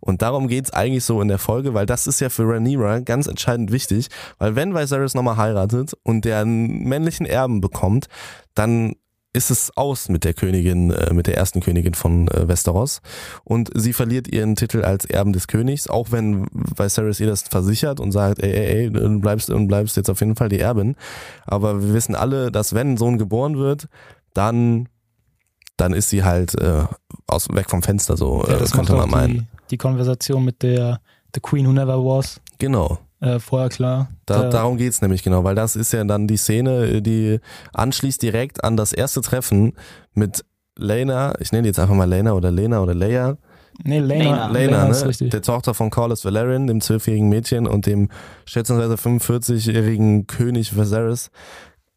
Und darum geht's eigentlich so in der Folge, weil das ist ja für Rhaenyra ganz entscheidend wichtig, weil wenn Viserys nochmal heiratet und der einen männlichen Erben bekommt, dann ist es aus mit der Königin, äh, mit der ersten Königin von äh, Westeros. Und sie verliert ihren Titel als Erben des Königs, auch wenn Viserys ihr das versichert und sagt, ey, ey, ey, du bleibst und bleibst jetzt auf jeden Fall die Erbin. Aber wir wissen alle, dass wenn ein Sohn geboren wird, dann, dann ist sie halt äh, aus, weg vom Fenster, so Ja, äh, das könnte man meinen. Die, Konversation mit der The Queen Who Never Was Genau. äh, vorher klar. Da, Da- darum geht's nämlich genau, weil das ist ja dann die Szene, die anschließt direkt an das erste Treffen mit Lena, ich nenne die jetzt einfach mal Lena oder Lena oder Leia. Nee, Lena. Lena. Lena, ist ne? richtig. der Tochter von Corlys Valerian, dem zwölfjährigen Mädchen und dem schätzungsweise 45-jährigen König Viserys.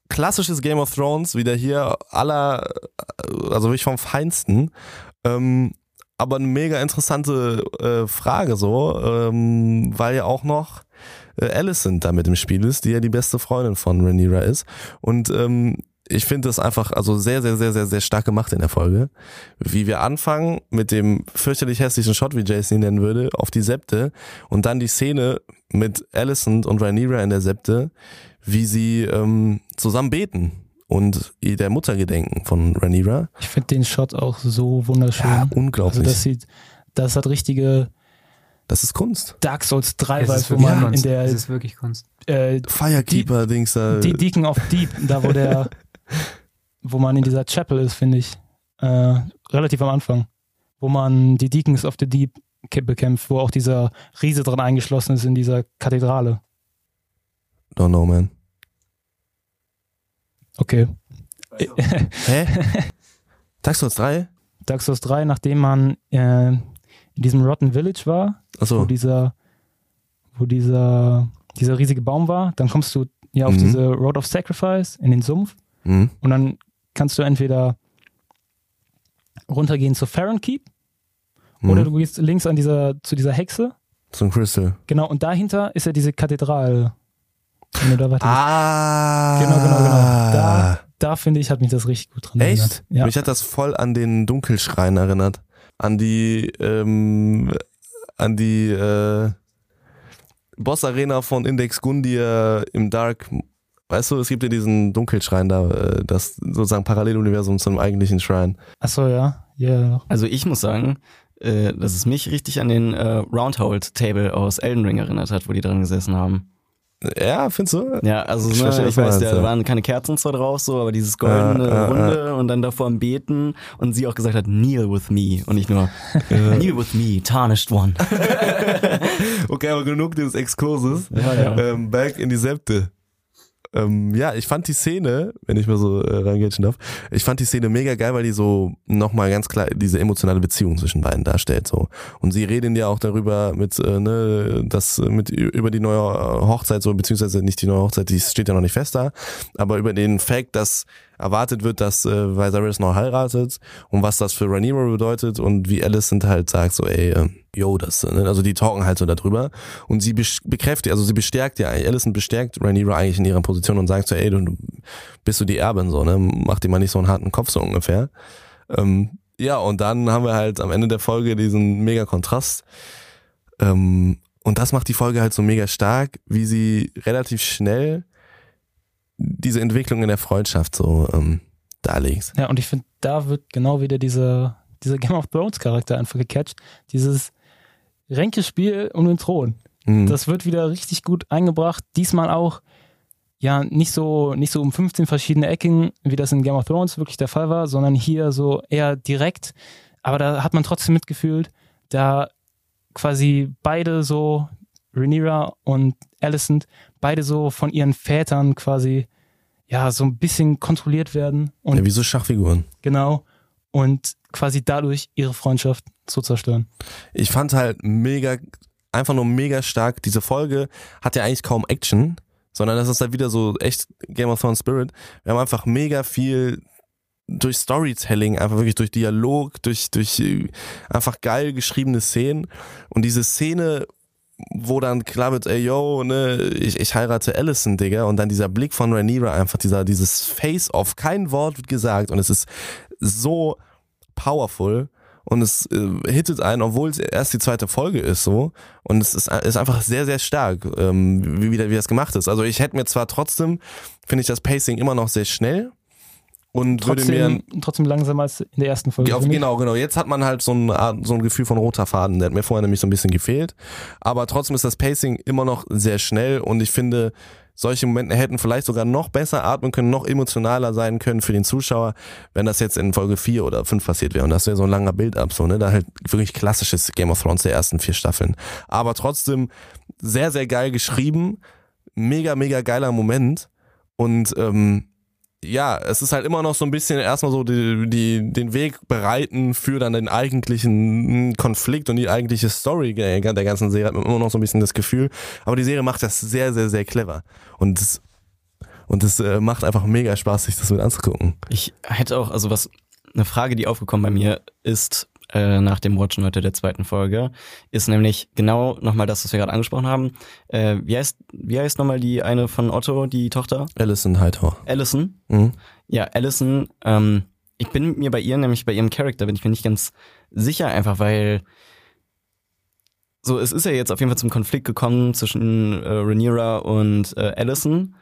Klassisches Game of Thrones, wieder hier aller, also wirklich vom Feinsten. Ähm, aber eine mega interessante äh, Frage so, ähm, weil ja auch noch äh, Alicent da mit im Spiel ist, die ja die beste Freundin von Rhaenyra ist. Und ähm, ich finde das einfach also sehr, sehr, sehr, sehr, sehr stark gemacht in der Folge. Wie wir anfangen mit dem fürchterlich hässlichen Shot, wie Jason ihn nennen würde, auf die Septe und dann die Szene mit Alicent und Rhaenyra in der Septe, wie sie ähm, zusammen beten und der Mutter gedenken von Rhaenyra. Ich finde den Shot auch so wunderschön. Ja, also unglaublich. das sieht, das hat richtige das ist Kunst. Dark Souls 3 Es ist Vibes, wo wirklich man in Kunst. der Es ist wirklich Kunst. äh, Firekeeper-Dings da. die Deacon of Deep, da wo der, wo man in dieser Chapel ist, finde ich, äh, relativ am Anfang, wo man die Deacons of the Deep bekämpft, wo auch dieser Riese drin eingeschlossen ist in dieser Kathedrale. Don't know, man. Okay. [LAUGHS] Hä? Dark Souls 3? Dark Souls 3, nachdem man äh, in diesem Rotten Village war, wo Achso. dieser, wo dieser, dieser riesige Baum war, dann kommst du ja auf Mhm. diese Road of Sacrifice in den Sumpf Mhm. und dann kannst du entweder runtergehen zu Farron Keep oder du Mhm. gehst links an dieser, zu dieser Hexe. So ein Crystal. Genau, und dahinter ist ja diese Kathedrale. Wenn du da weiter Ah. Genau, genau, genau. Da, da finde ich, hat mich das richtig gut dran Echt? erinnert. Ja. Mich hat das voll an den Dunkelschrein erinnert. An die, ähm, an die äh, Boss-Arena von Index Gundia im Dark. Weißt du, es gibt ja diesen Dunkelschrein da, äh, das sozusagen Paralleluniversum zum eigentlichen Schrein. Achso, ja. Ja. Also ich muss sagen, äh, dass es mich richtig an den äh, Roundhold Table aus Elden Ring erinnert hat, wo die dran gesessen haben. Ja, findest du? Ja, also Ich ne, ich, weiß, da ja. waren keine Kerzen zwar drauf, so, aber dieses goldene Ja, ja, Runde und dann davor am Beten und sie auch gesagt hat, kneel with me und nicht nur [LAUGHS] kneel with me, tarnished one. [LAUGHS] Okay, aber genug dieses Exkurses. Ja, ja. Ähm, back in die Septe. Ähm, ja, ich fand die Szene, wenn ich mal so äh, reingehen darf, ich fand die Szene mega geil, weil die so nochmal ganz klar diese emotionale Beziehung zwischen beiden darstellt. So. Und sie reden ja auch darüber mit, äh, ne, das mit über die neue Hochzeit, so, beziehungsweise nicht die neue Hochzeit, die steht ja noch nicht fest da, aber über den Fact, dass erwartet wird, dass äh, Viserys noch heiratet und was das für Rhaenyra bedeutet und wie Alicent halt sagt so, ey, äh, yo, das, ne? also die talken halt so darüber und sie bekräftigt, also sie bestärkt ja, Alicent bestärkt Rhaenyra eigentlich in ihrer Position und sagt so, ey, du, du bist du die Erbin so, ne, mach dir mal nicht so einen harten Kopf so ungefähr. Ähm, ja, und dann haben wir halt am Ende der Folge diesen mega Kontrast ähm, und das macht die Folge halt so mega stark, wie sie relativ schnell diese Entwicklung in der Freundschaft so ähm, darlegt. Ja, und ich finde, da wird genau wieder dieser, dieser Game of Thrones Charakter einfach gecatcht. Dieses Ränkespiel um den Thron. Mhm. Das wird wieder richtig gut eingebracht. Diesmal auch, ja, nicht so, nicht so um 15 verschiedene Ecken, wie das in Game of Thrones wirklich der Fall war, sondern hier so eher direkt. Aber da hat man trotzdem mitgefühlt, da quasi beide so, Rhaenyra und Alicent, beide so von ihren Vätern quasi, ja, so ein bisschen kontrolliert werden und ja, wie so Schachfiguren. genau, und quasi dadurch ihre Freundschaft zu zerstören. Ich fand halt mega, einfach nur mega stark, diese Folge hat ja eigentlich kaum Action, sondern das ist halt wieder so echt Game of Thrones Spirit. Wir haben einfach mega viel durch Storytelling, einfach wirklich durch Dialog, durch, durch äh, einfach geil geschriebene Szenen. Und diese Szene, wo dann klar wird, ey yo, ne, ich, ich heirate Allison, Digga, und dann dieser Blick von Rhaenyra, einfach dieser, dieses Face-Off, kein Wort wird gesagt und es ist so powerful und es äh, hittet einen, obwohl es erst die zweite Folge ist so und es ist, ist einfach sehr, sehr stark, ähm, wie, wie, wie das gemacht ist. Also ich hätte mir zwar trotzdem, finde ich das Pacing immer noch sehr schnell und würde mir Trotzdem, trotzdem langsamer als in der ersten Folge. auf, genau, genau. Jetzt hat man halt so ein, Art- so ein Gefühl von roter Faden. Der hat mir vorher nämlich so ein bisschen gefehlt. Aber trotzdem ist das Pacing immer noch sehr schnell und ich finde, solche Momente hätten vielleicht sogar noch besser atmen können, noch emotionaler sein können für den Zuschauer, wenn das jetzt in Folge 4 oder 5 passiert wäre. Und das wäre so ein langer Build-up, so, ne? Da halt wirklich klassisches Game of Thrones der ersten vier Staffeln. Aber trotzdem sehr, sehr geil geschrieben. Mega, mega geiler Moment. Und ähm, ja, es ist halt immer noch so ein bisschen erstmal so die, die, den Weg bereiten für dann den eigentlichen Konflikt und die eigentliche Story der ganzen Serie hat man immer noch so ein bisschen das Gefühl. Aber die Serie macht das sehr, sehr, sehr clever. Und das, und das äh, macht einfach mega Spaß, sich das mit anzugucken. Ich hätte auch, also was, eine Frage, die aufgekommen bei mir ist, äh, nach dem Watchen heute der zweiten Folge, ist nämlich genau nochmal das, was wir gerade angesprochen haben. Äh, wie heißt, wie heißt nochmal die eine von Otto, die Tochter? Alison Hightower. Allison. Mhm. Ja, Allison, ähm, ich bin mir bei ihr, nämlich bei ihrem Charakter, bin ich mir nicht ganz sicher, einfach weil so, es ist ja jetzt auf jeden Fall zum Konflikt gekommen zwischen äh, Rhaenyra und äh, Allison.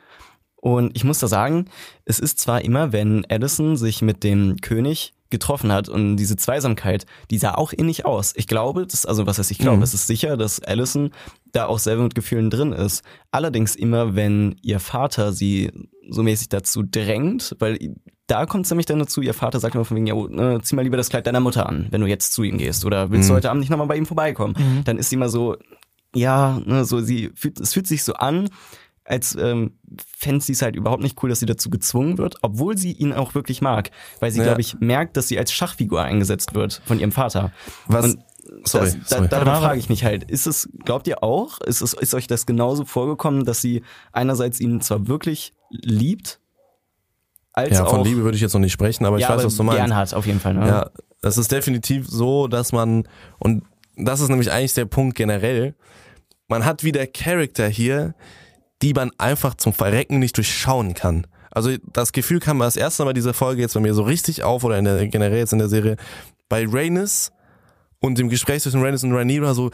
Und ich muss da sagen, es ist zwar immer, wenn Allison sich mit dem König getroffen hat und diese Zweisamkeit, die sah auch ähnlich aus. Ich glaube, das, also was heißt ich glaube, Mhm. es ist sicher, dass Allison da auch selber mit Gefühlen drin ist. Allerdings immer, wenn ihr Vater sie so mäßig dazu drängt, weil da kommt es nämlich dann dazu, ihr Vater sagt immer von wegen, ja, ne, zieh mal lieber das Kleid deiner Mutter an, wenn du jetzt zu ihm gehst oder willst du Mhm. heute Abend nicht nochmal bei ihm vorbeikommen. Dann ist sie immer so, ja, ne, so sie fühlt, es fühlt sich so an, als ähm, fände sie es halt überhaupt nicht cool, dass sie dazu gezwungen wird, obwohl sie ihn auch wirklich mag, weil sie, Ja. glaube ich, merkt, dass sie als Schachfigur eingesetzt wird von ihrem Vater. Was, Und sorry, das, da, sorry. darüber Aber- frage ich mich halt, ist es, glaubt ihr auch, ist, es, ist euch das genauso vorgekommen, dass sie einerseits ihn zwar wirklich liebt, als ja, von auch Liebe würde ich jetzt noch nicht sprechen, aber ich ja, weiß, aber was du meinst. gern hat, auf jeden Fall. Ne? Ja, das ist definitiv so, dass man, und das ist nämlich eigentlich der Punkt generell, man hat wieder Charakter hier, die man einfach zum Verrecken nicht durchschauen kann. Also das Gefühl kam das erste Mal diese Folge jetzt bei mir so richtig auf, oder in der, generell jetzt in der Serie, bei Rhaenys und dem Gespräch zwischen Rhaenys und Rhaenyra so,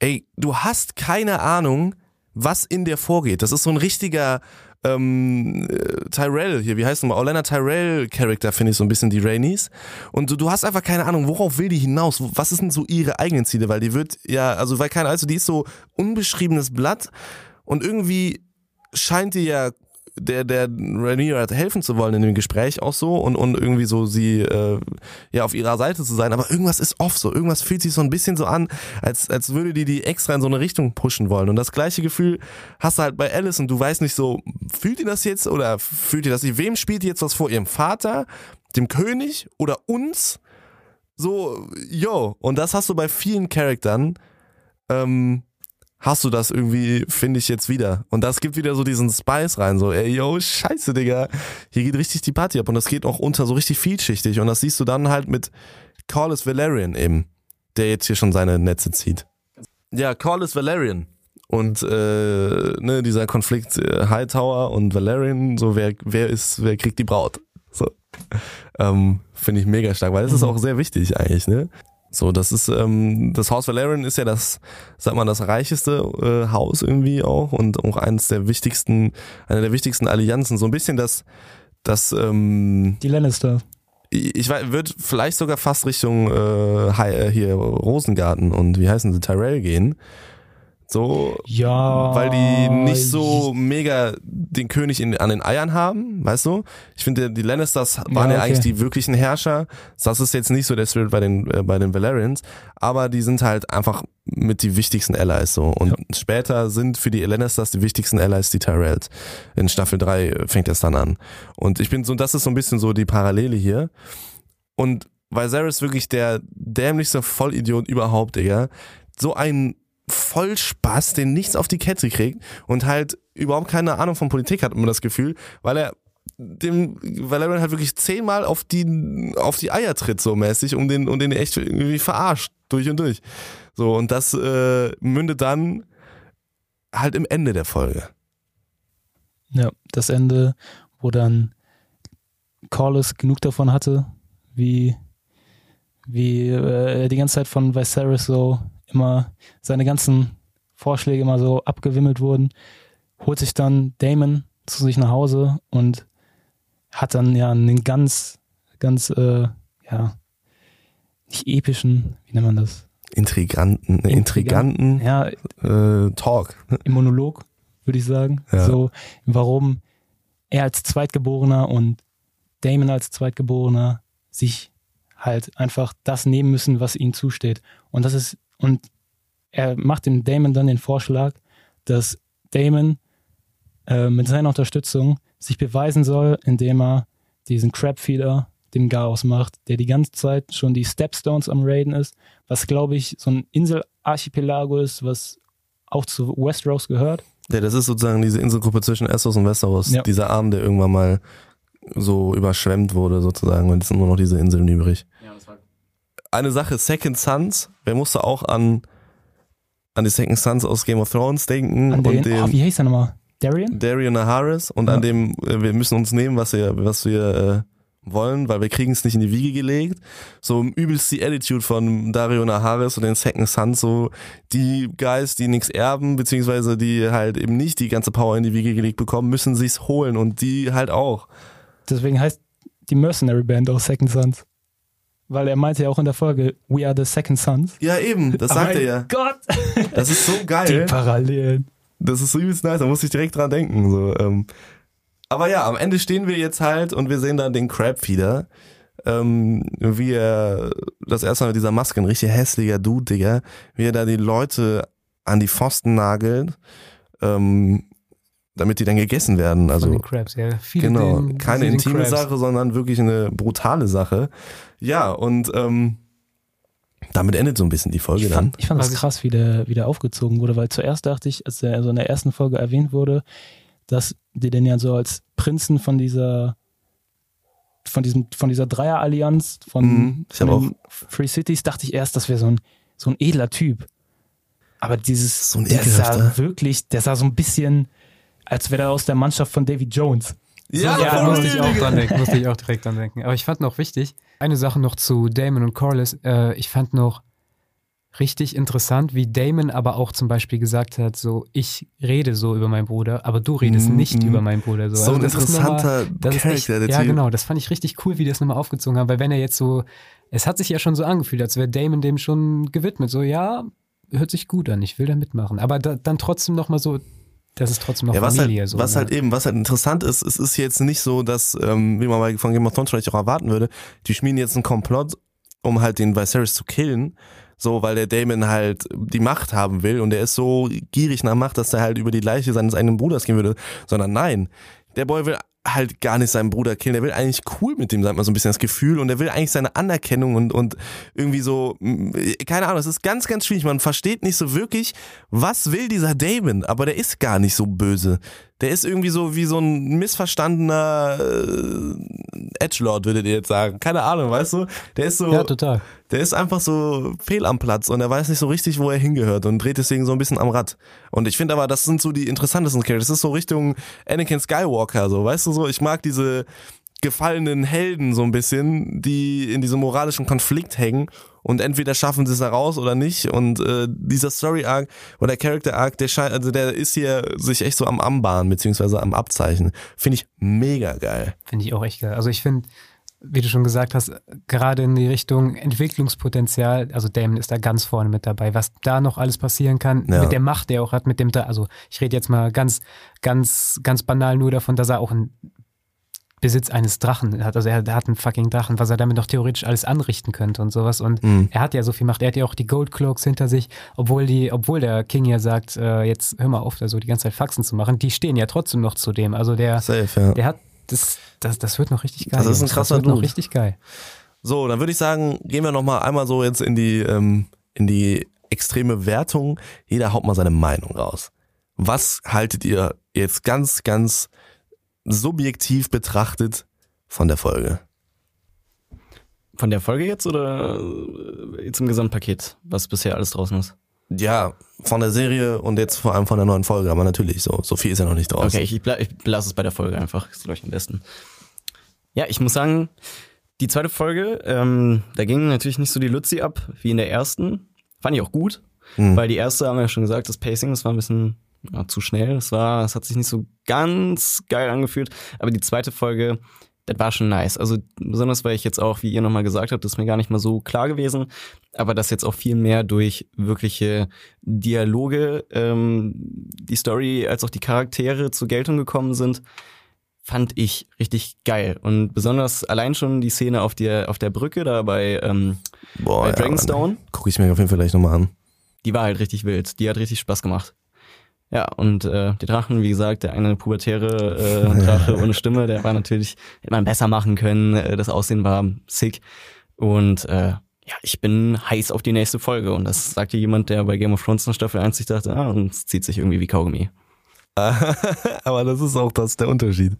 ey, du hast keine Ahnung, was in dir vorgeht. Das ist so ein richtiger ähm, äh, Tyrell hier, wie heißt nochmal? Orlana Tyrell Charakter finde ich so ein bisschen die Rainies. Und du, du hast einfach keine Ahnung, worauf will die hinaus? Was sind so ihre eigenen Ziele? Weil die wird, ja, also weil keine, also die ist so unbeschriebenes Blatt und irgendwie scheint die ja der, der Rhaenyra helfen zu wollen in dem Gespräch auch so und, und irgendwie so sie äh, ja auf ihrer Seite zu sein, aber irgendwas ist off so, irgendwas fühlt sich so ein bisschen so an, als, als würde die die extra in so eine Richtung pushen wollen. Und das gleiche Gefühl hast du halt bei Alice. Und du weißt nicht so, fühlt ihr das jetzt oder fühlt ihr das nicht, wem spielt die jetzt was vor, ihrem Vater, dem König? Oder uns? So, yo, und das hast du bei vielen Charaktern, ähm, hast du das irgendwie, finde ich jetzt wieder. Und das gibt wieder so diesen Spice rein, so, ey, yo, scheiße, Digga. Hier geht richtig die Party ab und das geht auch unter so richtig vielschichtig und das siehst du dann halt mit Corlys Valerian eben, der jetzt hier schon seine Netze zieht. Ja, Corlys Valerian. Und äh, ne, dieser Konflikt äh, Hightower und Valerian, so wer, wer ist, wer kriegt die Braut? So. Ähm, Finde ich mega stark, weil das ist auch sehr wichtig eigentlich, ne? So, das ist, ähm, das Haus Valerian ist ja das, sag mal, das reicheste äh, Haus irgendwie auch und auch eines der wichtigsten, eine der wichtigsten Allianzen. So ein bisschen das, das, ähm, Die Lannister. ich weiß, wird vielleicht sogar fast Richtung äh, äh, hier Rosengarten und wie heißen sie, Tyrell gehen. So, Ja. weil die nicht so mega den König in, an den Eiern haben, weißt du? Ich finde, die Lannisters waren ja, Ja, okay. eigentlich die wirklichen Herrscher. Das ist jetzt nicht so der Spirit bei den, äh, bei den Valerians, aber die sind halt einfach mit die wichtigsten Allies so. Und später sind für die Lannisters die wichtigsten Allies die Tyrells. In Staffel 3 fängt das dann an. Und ich bin so, das ist so ein bisschen so die Parallele hier. Und Viserys wirklich der dämlichste Vollidiot überhaupt, Digga. So ein Vollspaß, den nichts auf die Kette kriegt und halt überhaupt keine Ahnung von Politik hat, immer das Gefühl, weil er dem Valerian halt wirklich zehnmal auf die auf die Eier tritt so mäßig und den und den echt irgendwie verarscht durch und durch. So und das äh, mündet dann halt im Ende der Folge. Ja, das Ende, wo dann Corlys genug davon hatte, wie, wie äh, er die ganze Zeit von Viserys so immer seine ganzen Vorschläge immer so abgewimmelt wurden, holt sich dann Damon zu sich nach Hause und hat dann ja einen ganz, ganz, äh, ja, nicht epischen, wie nennt man das? Intriganten, ne, intriganten Ja, äh, Talk. [LAUGHS] im Monolog, würde ich sagen. Ja. So, warum er als Zweitgeborener und Damon als Zweitgeborener sich halt einfach das nehmen müssen, was ihnen zusteht. Und das ist, und er macht dem Damon dann den Vorschlag, dass Damon äh, mit seiner Unterstützung sich beweisen soll, indem er diesen Crabfeeder dem Garaus macht, der die ganze Zeit schon die Stepstones am Raiden ist, was glaube ich so ein Inselarchipelago ist, was auch zu Westeros gehört. Ja, das ist sozusagen diese Inselgruppe zwischen Essos und Westeros. Ja. Dieser Arm, der irgendwann mal so überschwemmt wurde sozusagen und es sind nur noch diese Inseln übrig. Eine Sache, Second Sons, wer musste auch an, an die Second Sons aus Game of Thrones denken An und den, oh, wie heißt er nochmal? Darian? Dario Naharis und Ja. an dem äh, wir müssen uns nehmen, was wir, was wir äh, wollen, weil wir kriegen es nicht in die Wiege gelegt. So übelst die Attitude von Dario Naharis und den Second Sons, so die Guys, die nichts erben, beziehungsweise die halt eben nicht die ganze Power in die Wiege gelegt bekommen, müssen sich's holen und die halt auch. Deswegen heißt die Mercenary Band auch Second Sons. Weil er meinte ja auch in der Folge, we are the Second Sons. Ja, eben, das sagt er ja. Gott! Das ist so Die geil. Parallelen. Das ist so übelst nice, da muss ich direkt dran denken. So, ähm. Aber ja, am Ende stehen wir jetzt halt und wir sehen dann den Crabfeeder, ähm, wie er das erste Mal mit dieser Maske, ein richtig hässlicher Dude, Digga, wie er da die Leute an die Pfosten nagelt, ähm, damit die dann gegessen werden. Also Crabs, ja. Viele genau, den- keine intime Crabs. Sache, sondern wirklich eine brutale Sache. Ja, und ähm, damit endet so ein bisschen die Folge Ich dann. fand, ich fand das ich- krass, wie der wieder aufgezogen wurde, weil zuerst dachte ich, als er so in der ersten Folge erwähnt wurde, dass die den ja so als Prinzen von dieser von diesem von dieser Dreierallianz von, Mhm, von Free Cities dachte ich erst, das wäre so ein so ein edler Typ. Aber dieses So ein der sah wirklich, der sah so ein bisschen als wäre er aus der Mannschaft von Davy Jones. Ja, Ja, voll, musste ich auch dran denken, musste ich auch direkt dran denken. Aber ich fand noch wichtig, eine Sache noch zu Damon und Corliss, äh, ich fand noch, richtig interessant, wie Damon aber auch zum Beispiel gesagt hat, so, ich rede so über meinen Bruder, aber du redest Mhm. nicht über meinen Bruder. So, So ein Also ist interessanter nochmal- echt, Charakter, der Ja, genau, das fand ich richtig cool, wie die das nochmal aufgezogen haben, weil wenn er jetzt so, es hat sich ja schon so angefühlt, als wäre Damon dem schon gewidmet, so, ja, hört sich gut an, ich will da mitmachen, aber da, dann trotzdem nochmal so, das ist trotzdem noch Ja, was, Familie. halt, so, was ne? halt eben, was halt interessant ist, es ist jetzt nicht so, dass, ähm, wie man bei von Game of Thrones vielleicht auch erwarten würde, die schmieden jetzt einen Komplott, um halt den Viserys zu killen, so, weil der Damon halt die Macht haben will und der ist so gierig nach Macht, dass er halt über die Leiche seines eigenen Bruders gehen würde, sondern nein, der Boy will halt gar nicht seinen Bruder killen, der will eigentlich cool mit dem, sagt man so ein bisschen das Gefühl. Und der will eigentlich seine Anerkennung und, und irgendwie so, mh, keine Ahnung, es ist ganz, ganz schwierig, man versteht nicht so wirklich, was will dieser Damon, aber der ist gar nicht so böse. Der ist irgendwie so wie so ein missverstandener äh, Edgelord, würdet ihr jetzt sagen. Keine Ahnung, weißt du? Der ist so, Ja, total. der ist einfach so fehl am Platz und er weiß nicht so richtig, wo er hingehört und dreht deswegen so ein bisschen am Rad. Und ich finde aber, das sind so die interessantesten Charakter. Das ist so Richtung Anakin Skywalker, so, weißt du so? Ich mag diese gefallenen Helden so ein bisschen, die in diesem moralischen Konflikt hängen und entweder schaffen sie es heraus oder nicht. Und äh, dieser Story Arc oder Character Arc, der scheint, also der ist hier sich echt so am Anbahnen beziehungsweise am Abzeichen. Finde ich mega geil. Finde ich auch echt geil. Also ich finde, wie du schon gesagt hast, gerade in die Richtung Entwicklungspotenzial, also Damon ist da ganz vorne mit dabei, was da noch alles passieren kann, Ja. mit der Macht, der er auch hat, mit dem, also ich rede jetzt mal ganz, ganz, ganz banal nur davon, dass er auch einen Besitz eines Drachen hat, also er, er hat einen fucking Drachen, was er damit noch theoretisch alles anrichten könnte und sowas und Mhm. er hat ja so viel Macht, er hat ja auch die Gold Cloaks hinter sich, obwohl die, obwohl der King ja sagt, äh, jetzt hör mal auf, da so die ganze Zeit Faxen zu machen, die stehen ja trotzdem noch zu dem, also der, Safe, ja. der hat, das, das, das wird noch richtig geil. Das ist ein krasser Das wird noch Dude. richtig geil. So, dann würde ich sagen, gehen wir noch mal einmal so jetzt in die ähm, in die extreme Wertung. Jeder haut mal seine Meinung raus. Was haltet ihr jetzt ganz ganz subjektiv betrachtet von der Folge? Von der Folge jetzt oder äh, jetzt im Gesamtpaket, was bisher alles draußen ist? Ja, von der Serie und jetzt vor allem von der neuen Folge, aber natürlich so so viel ist ja noch nicht draus. Okay, ich, ich belasse es bei der Folge einfach. Ist, glaube ich, am besten. Ja, ich muss sagen, die zweite Folge, ähm, da ging natürlich nicht so die Luzi ab wie in der ersten. Fand ich auch gut, Hm. weil die erste, haben wir ja schon gesagt, das Pacing, das war ein bisschen ja, zu schnell. Das war, das hat sich nicht so ganz geil angefühlt. Aber die zweite Folge, das war schon nice. Also besonders, weil ich jetzt auch, wie ihr nochmal gesagt habt, das ist mir gar nicht mal so klar gewesen, aber dass jetzt auch viel mehr durch wirkliche Dialoge ähm, die Story als auch die Charaktere zur Geltung gekommen sind, fand ich richtig geil. Und besonders allein schon die Szene auf der, auf der Brücke da bei, ähm, Boah, bei ja, Dragonstone, Gucke ich mir auf jeden Fall gleich nochmal an. die war halt richtig wild. Die hat richtig Spaß gemacht. Ja, und äh, die Drachen, wie gesagt, der eine pubertäre äh, [LAUGHS] Drache ohne Stimme, der war natürlich, hätte man besser machen können. Äh, das Aussehen war sick. Und äh, ja, ich bin heiß auf die nächste Folge. Und das sagte jemand, der bei Game of Thrones in Staffel 1 sich dachte, ah, und es zieht sich irgendwie wie Kaugummi. [LAUGHS] aber das ist auch das der Unterschied.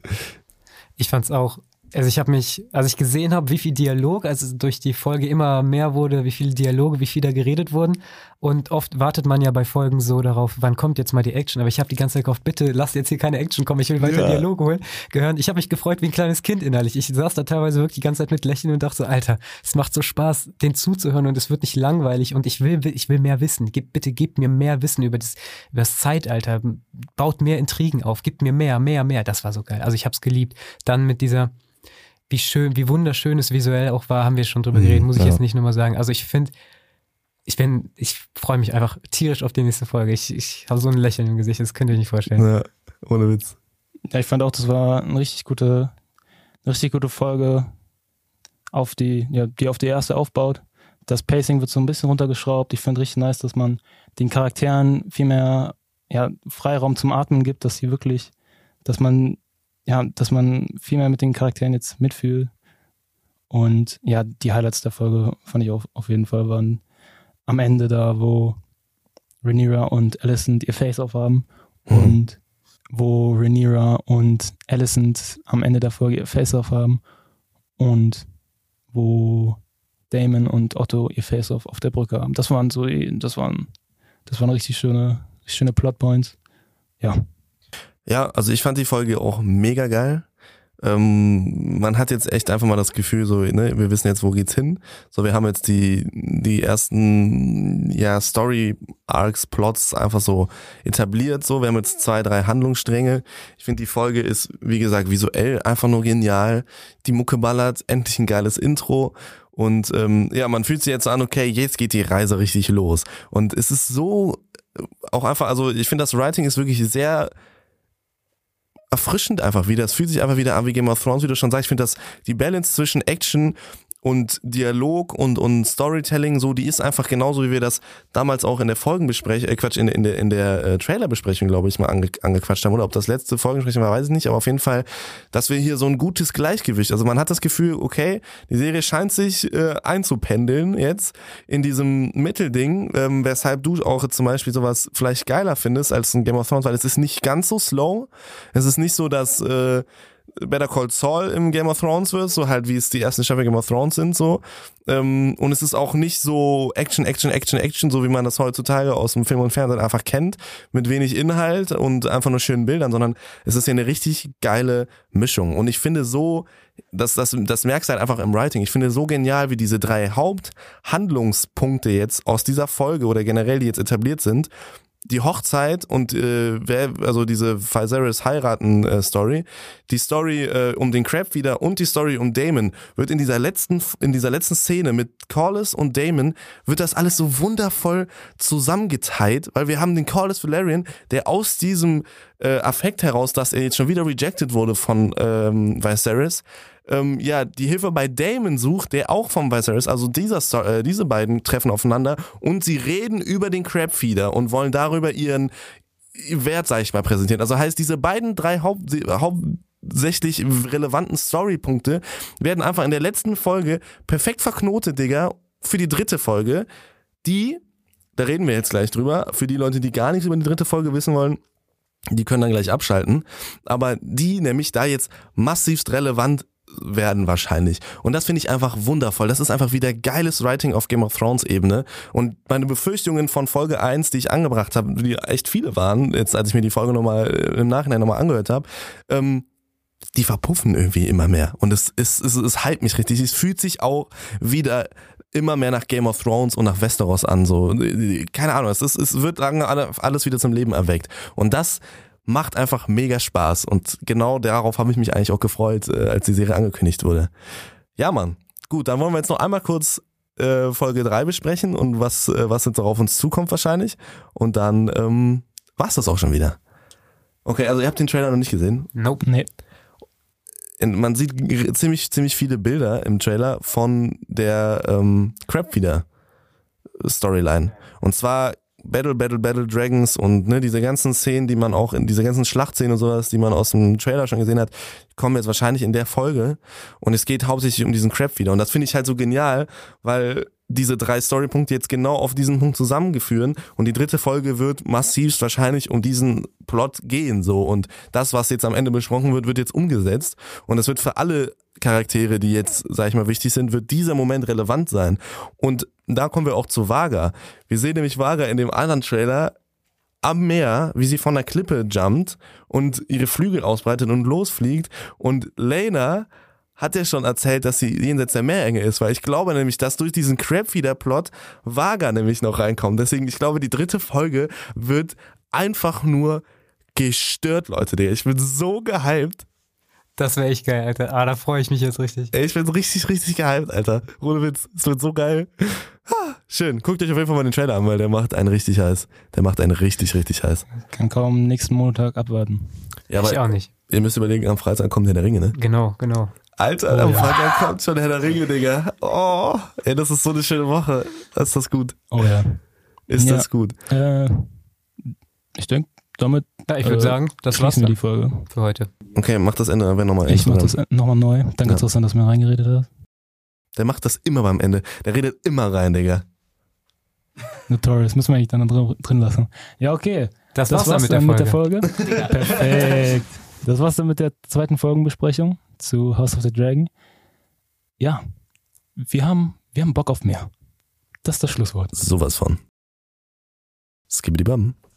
Ich fand's auch, also ich habe mich, als ich gesehen habe, wie viel Dialog, also durch die Folge immer mehr wurde, wie viele Dialoge, wie viel da geredet wurden. Und oft wartet man ja bei Folgen so darauf, wann kommt jetzt mal die Action. Aber ich habe die ganze Zeit gehofft, bitte lasst jetzt hier keine Action kommen, ich will weiter Ja. Dialoge holen. Gehören. Ich habe mich gefreut wie ein kleines Kind innerlich. Ich saß da teilweise wirklich die ganze Zeit mit Lächeln und dachte so, Alter, es macht so Spaß, den zuzuhören und es wird nicht langweilig und ich will, ich will mehr wissen. Gib, bitte gebt mir mehr Wissen über das, über das Zeitalter. Baut mehr Intrigen auf. Gibt mir mehr, mehr, mehr. Das war so geil. Also ich habe es geliebt. Dann mit dieser, wie schön, wie wunderschön es visuell auch war, haben wir schon drüber Mhm, geredet, muss ich ja. jetzt nicht nochmal sagen. Also ich finde, ich bin, ich freue mich einfach tierisch auf die nächste Folge. Ich, ich habe so ein Lächeln im Gesicht, das könnt ihr euch nicht vorstellen. Ja, ohne Witz. Ja, ich fand auch, das war eine richtig gute, eine richtig gute Folge, auf die, ja, die auf die erste aufbaut. Das Pacing wird so ein bisschen runtergeschraubt. Ich finde richtig nice, dass man den Charakteren viel mehr ja, Freiraum zum Atmen gibt, dass sie wirklich, dass man, ja, dass man viel mehr mit den Charakteren jetzt mitfühlt. Und ja, die Highlights der Folge fand ich auch auf jeden Fall waren am Ende da, wo Rhaenyra und Alicent ihr Face-Off haben Mhm. und wo Rhaenyra und Alicent am Ende der Folge ihr Face-Off haben und wo Damon und Otto ihr Face-Off auf der Brücke haben. Das waren so, das waren, das waren richtig schöne, richtig schöne Plotpoints. Ja, Ja, also ich fand die Folge auch mega geil. Ähm, man hat jetzt echt einfach mal das Gefühl, so, ne, wir wissen jetzt, wo geht's hin. So, wir haben jetzt die, die ersten, ja, Story Arcs, Plots einfach so etabliert, so. Wir haben jetzt zwei, drei Handlungsstränge. Ich finde, die Folge ist, wie gesagt, visuell einfach nur genial. Die Mucke ballert, endlich ein geiles Intro. Und ähm, ja, man fühlt sich jetzt an, okay, jetzt geht die Reise richtig los. Und es ist so auch einfach, also ich finde, das Writing ist wirklich sehr erfrischend einfach wieder. Es fühlt sich einfach wieder an wie Game of Thrones, wie du schon sagst. Ich finde, dass die Balance zwischen Action und Dialog und, und Storytelling so, die ist einfach genauso, wie wir das damals auch in der Folgenbesprechung, äh Quatsch, in, in der, in der äh, Trailerbesprechung, glaube ich, mal ange, angequatscht haben. Oder ob das letzte Folgenbesprechung war, weiß ich nicht. Aber auf jeden Fall, dass wir hier so ein gutes Gleichgewicht, also man hat das Gefühl, okay, die Serie scheint sich äh, einzupendeln jetzt in diesem Mittelding, ähm, weshalb du auch zum Beispiel sowas vielleicht geiler findest als ein Game of Thrones, weil es ist nicht ganz so slow. Es ist nicht so, dass äh, Better Call Saul im Game of Thrones wird, so halt wie es die ersten Staffel Game of Thrones sind, so. Ähm, und es ist auch nicht so Action, Action, Action, Action, so wie man das heutzutage aus dem Film und Fernsehen einfach kennt, mit wenig Inhalt und einfach nur schönen Bildern, sondern es ist ja eine richtig geile Mischung. Und ich finde so, das, das, das merkst du halt einfach im Writing. Ich finde so genial, wie diese drei Haupthandlungspunkte jetzt aus dieser Folge oder generell, die jetzt etabliert sind, die Hochzeit und äh, wer, also diese Viserys heiraten äh, Story, die Story äh, um den Crab wieder und die Story um Damon wird in dieser letzten in dieser letzten Szene mit Corlys und Damon wird das alles so wundervoll zusammengeteilt, weil wir haben den Corlys Valerian, der aus diesem äh, Affekt heraus, dass er jetzt schon wieder rejected wurde von ähm, Viserys, ähm, ja, die Hilfe bei Damon sucht, der auch vom Viserys, also dieser Star äh, diese beiden treffen aufeinander und sie reden über den Crabfeeder und wollen darüber ihren Wert, sag ich mal, präsentieren. Also heißt, diese beiden drei Haupt, hauptsächlich relevanten Storypunkte werden einfach in der letzten Folge perfekt verknotet, Digga, für die dritte Folge, die, da reden wir jetzt gleich drüber, für die Leute, die gar nichts über die dritte Folge wissen wollen, die können dann gleich abschalten. Aber die nämlich da jetzt massivst relevant werden wahrscheinlich. Und das finde ich einfach wundervoll. Das ist einfach wieder geiles Writing auf Game of Thrones Ebene. Und meine Befürchtungen von Folge 1, die ich angebracht habe, die echt viele waren, jetzt als ich mir die Folge nochmal äh, im Nachhinein nochmal angehört habe, ähm, die verpuffen irgendwie immer mehr. Und es, es, es, es halt mich richtig. Es fühlt sich auch wieder immer mehr nach Game of Thrones und nach Westeros an. So, keine Ahnung, es, ist, es wird alles wieder zum Leben erweckt. Und das macht einfach mega Spaß. Und genau darauf habe ich mich eigentlich auch gefreut, äh, als die Serie angekündigt wurde. Ja, Mann. Gut, dann wollen wir jetzt noch einmal kurz äh, Folge 3 besprechen und was, äh, was jetzt noch auf uns zukommt wahrscheinlich. Und dann ähm, war's das auch schon wieder. Okay, also ihr habt den Trailer noch nicht gesehen? Nope. Nee. Man sieht ziemlich, ziemlich viele Bilder im Trailer von der ähm, Crabfeeder Storyline. Und zwar Battle, Battle, Battle Dragons und ne, diese ganzen Szenen, die man auch in diese ganzen Schlachtszenen und sowas, die man aus dem Trailer schon gesehen hat, kommen jetzt wahrscheinlich in der Folge. Und es geht hauptsächlich um diesen Crap wieder. Und das finde ich halt so genial, weil diese drei Storypunkte jetzt genau auf diesen Punkt zusammengeführen und die dritte Folge wird massivst wahrscheinlich um diesen Plot gehen so und das was jetzt am Ende besprochen wird wird jetzt umgesetzt und es wird für alle Charaktere, die jetzt sag ich mal wichtig sind, wird dieser Moment relevant sein und da kommen wir auch zu Vaga. Wir sehen nämlich Vaga in dem anderen Trailer am Meer, wie sie von der Klippe jumpt und ihre Flügel ausbreitet und losfliegt und Lena hat ja schon erzählt, dass sie jenseits der Meerenge ist, weil ich glaube nämlich, dass durch diesen Crabfeeder-Plot Vaga nämlich noch reinkommt. Deswegen, ich glaube, die dritte Folge wird einfach nur gestört, Leute. Ich bin so gehypt. Das wäre echt geil, Alter. Ah, da freue ich mich jetzt richtig. Ey, ich bin richtig, richtig gehypt, Alter. Ohne Witz. Es wird so geil. Ah, schön. Guckt euch auf jeden Fall mal den Trailer an, weil der macht einen richtig heiß. Der macht einen richtig, richtig heiß. Kann kaum nächsten Montag abwarten. Ja, aber ich auch nicht. Ihr müsst überlegen, am Freitag kommt der der Ringe, ne? Genau, genau. Alter, Oh, am ja. Freitag kommt schon Herr der Ringe, Digga. Oh, ey, das ist so eine schöne Woche. Ist das gut? Oh ja. Ist Ja. das gut? Äh, ich denke, damit Ja, ich würde äh, sagen, das war's die Folge. für heute. Okay, mach das Ende einfach nochmal. Ich mach das nochmal neu. Danke, Ja. Tristan, dass du mir reingeredet hast. Der macht das immer beim Ende. Der redet immer rein, Digga. Notorious, müssen wir eigentlich dann drin, drin lassen. Ja, okay. Das, Das war's dann mit der Folge. [LAUGHS] Perfekt. Das war's dann mit der zweiten Folgenbesprechung zu House of the Dragon. Ja, wir haben, wir haben Bock auf mehr. Das ist das Schlusswort. Sowas von. Skibbidi-bam.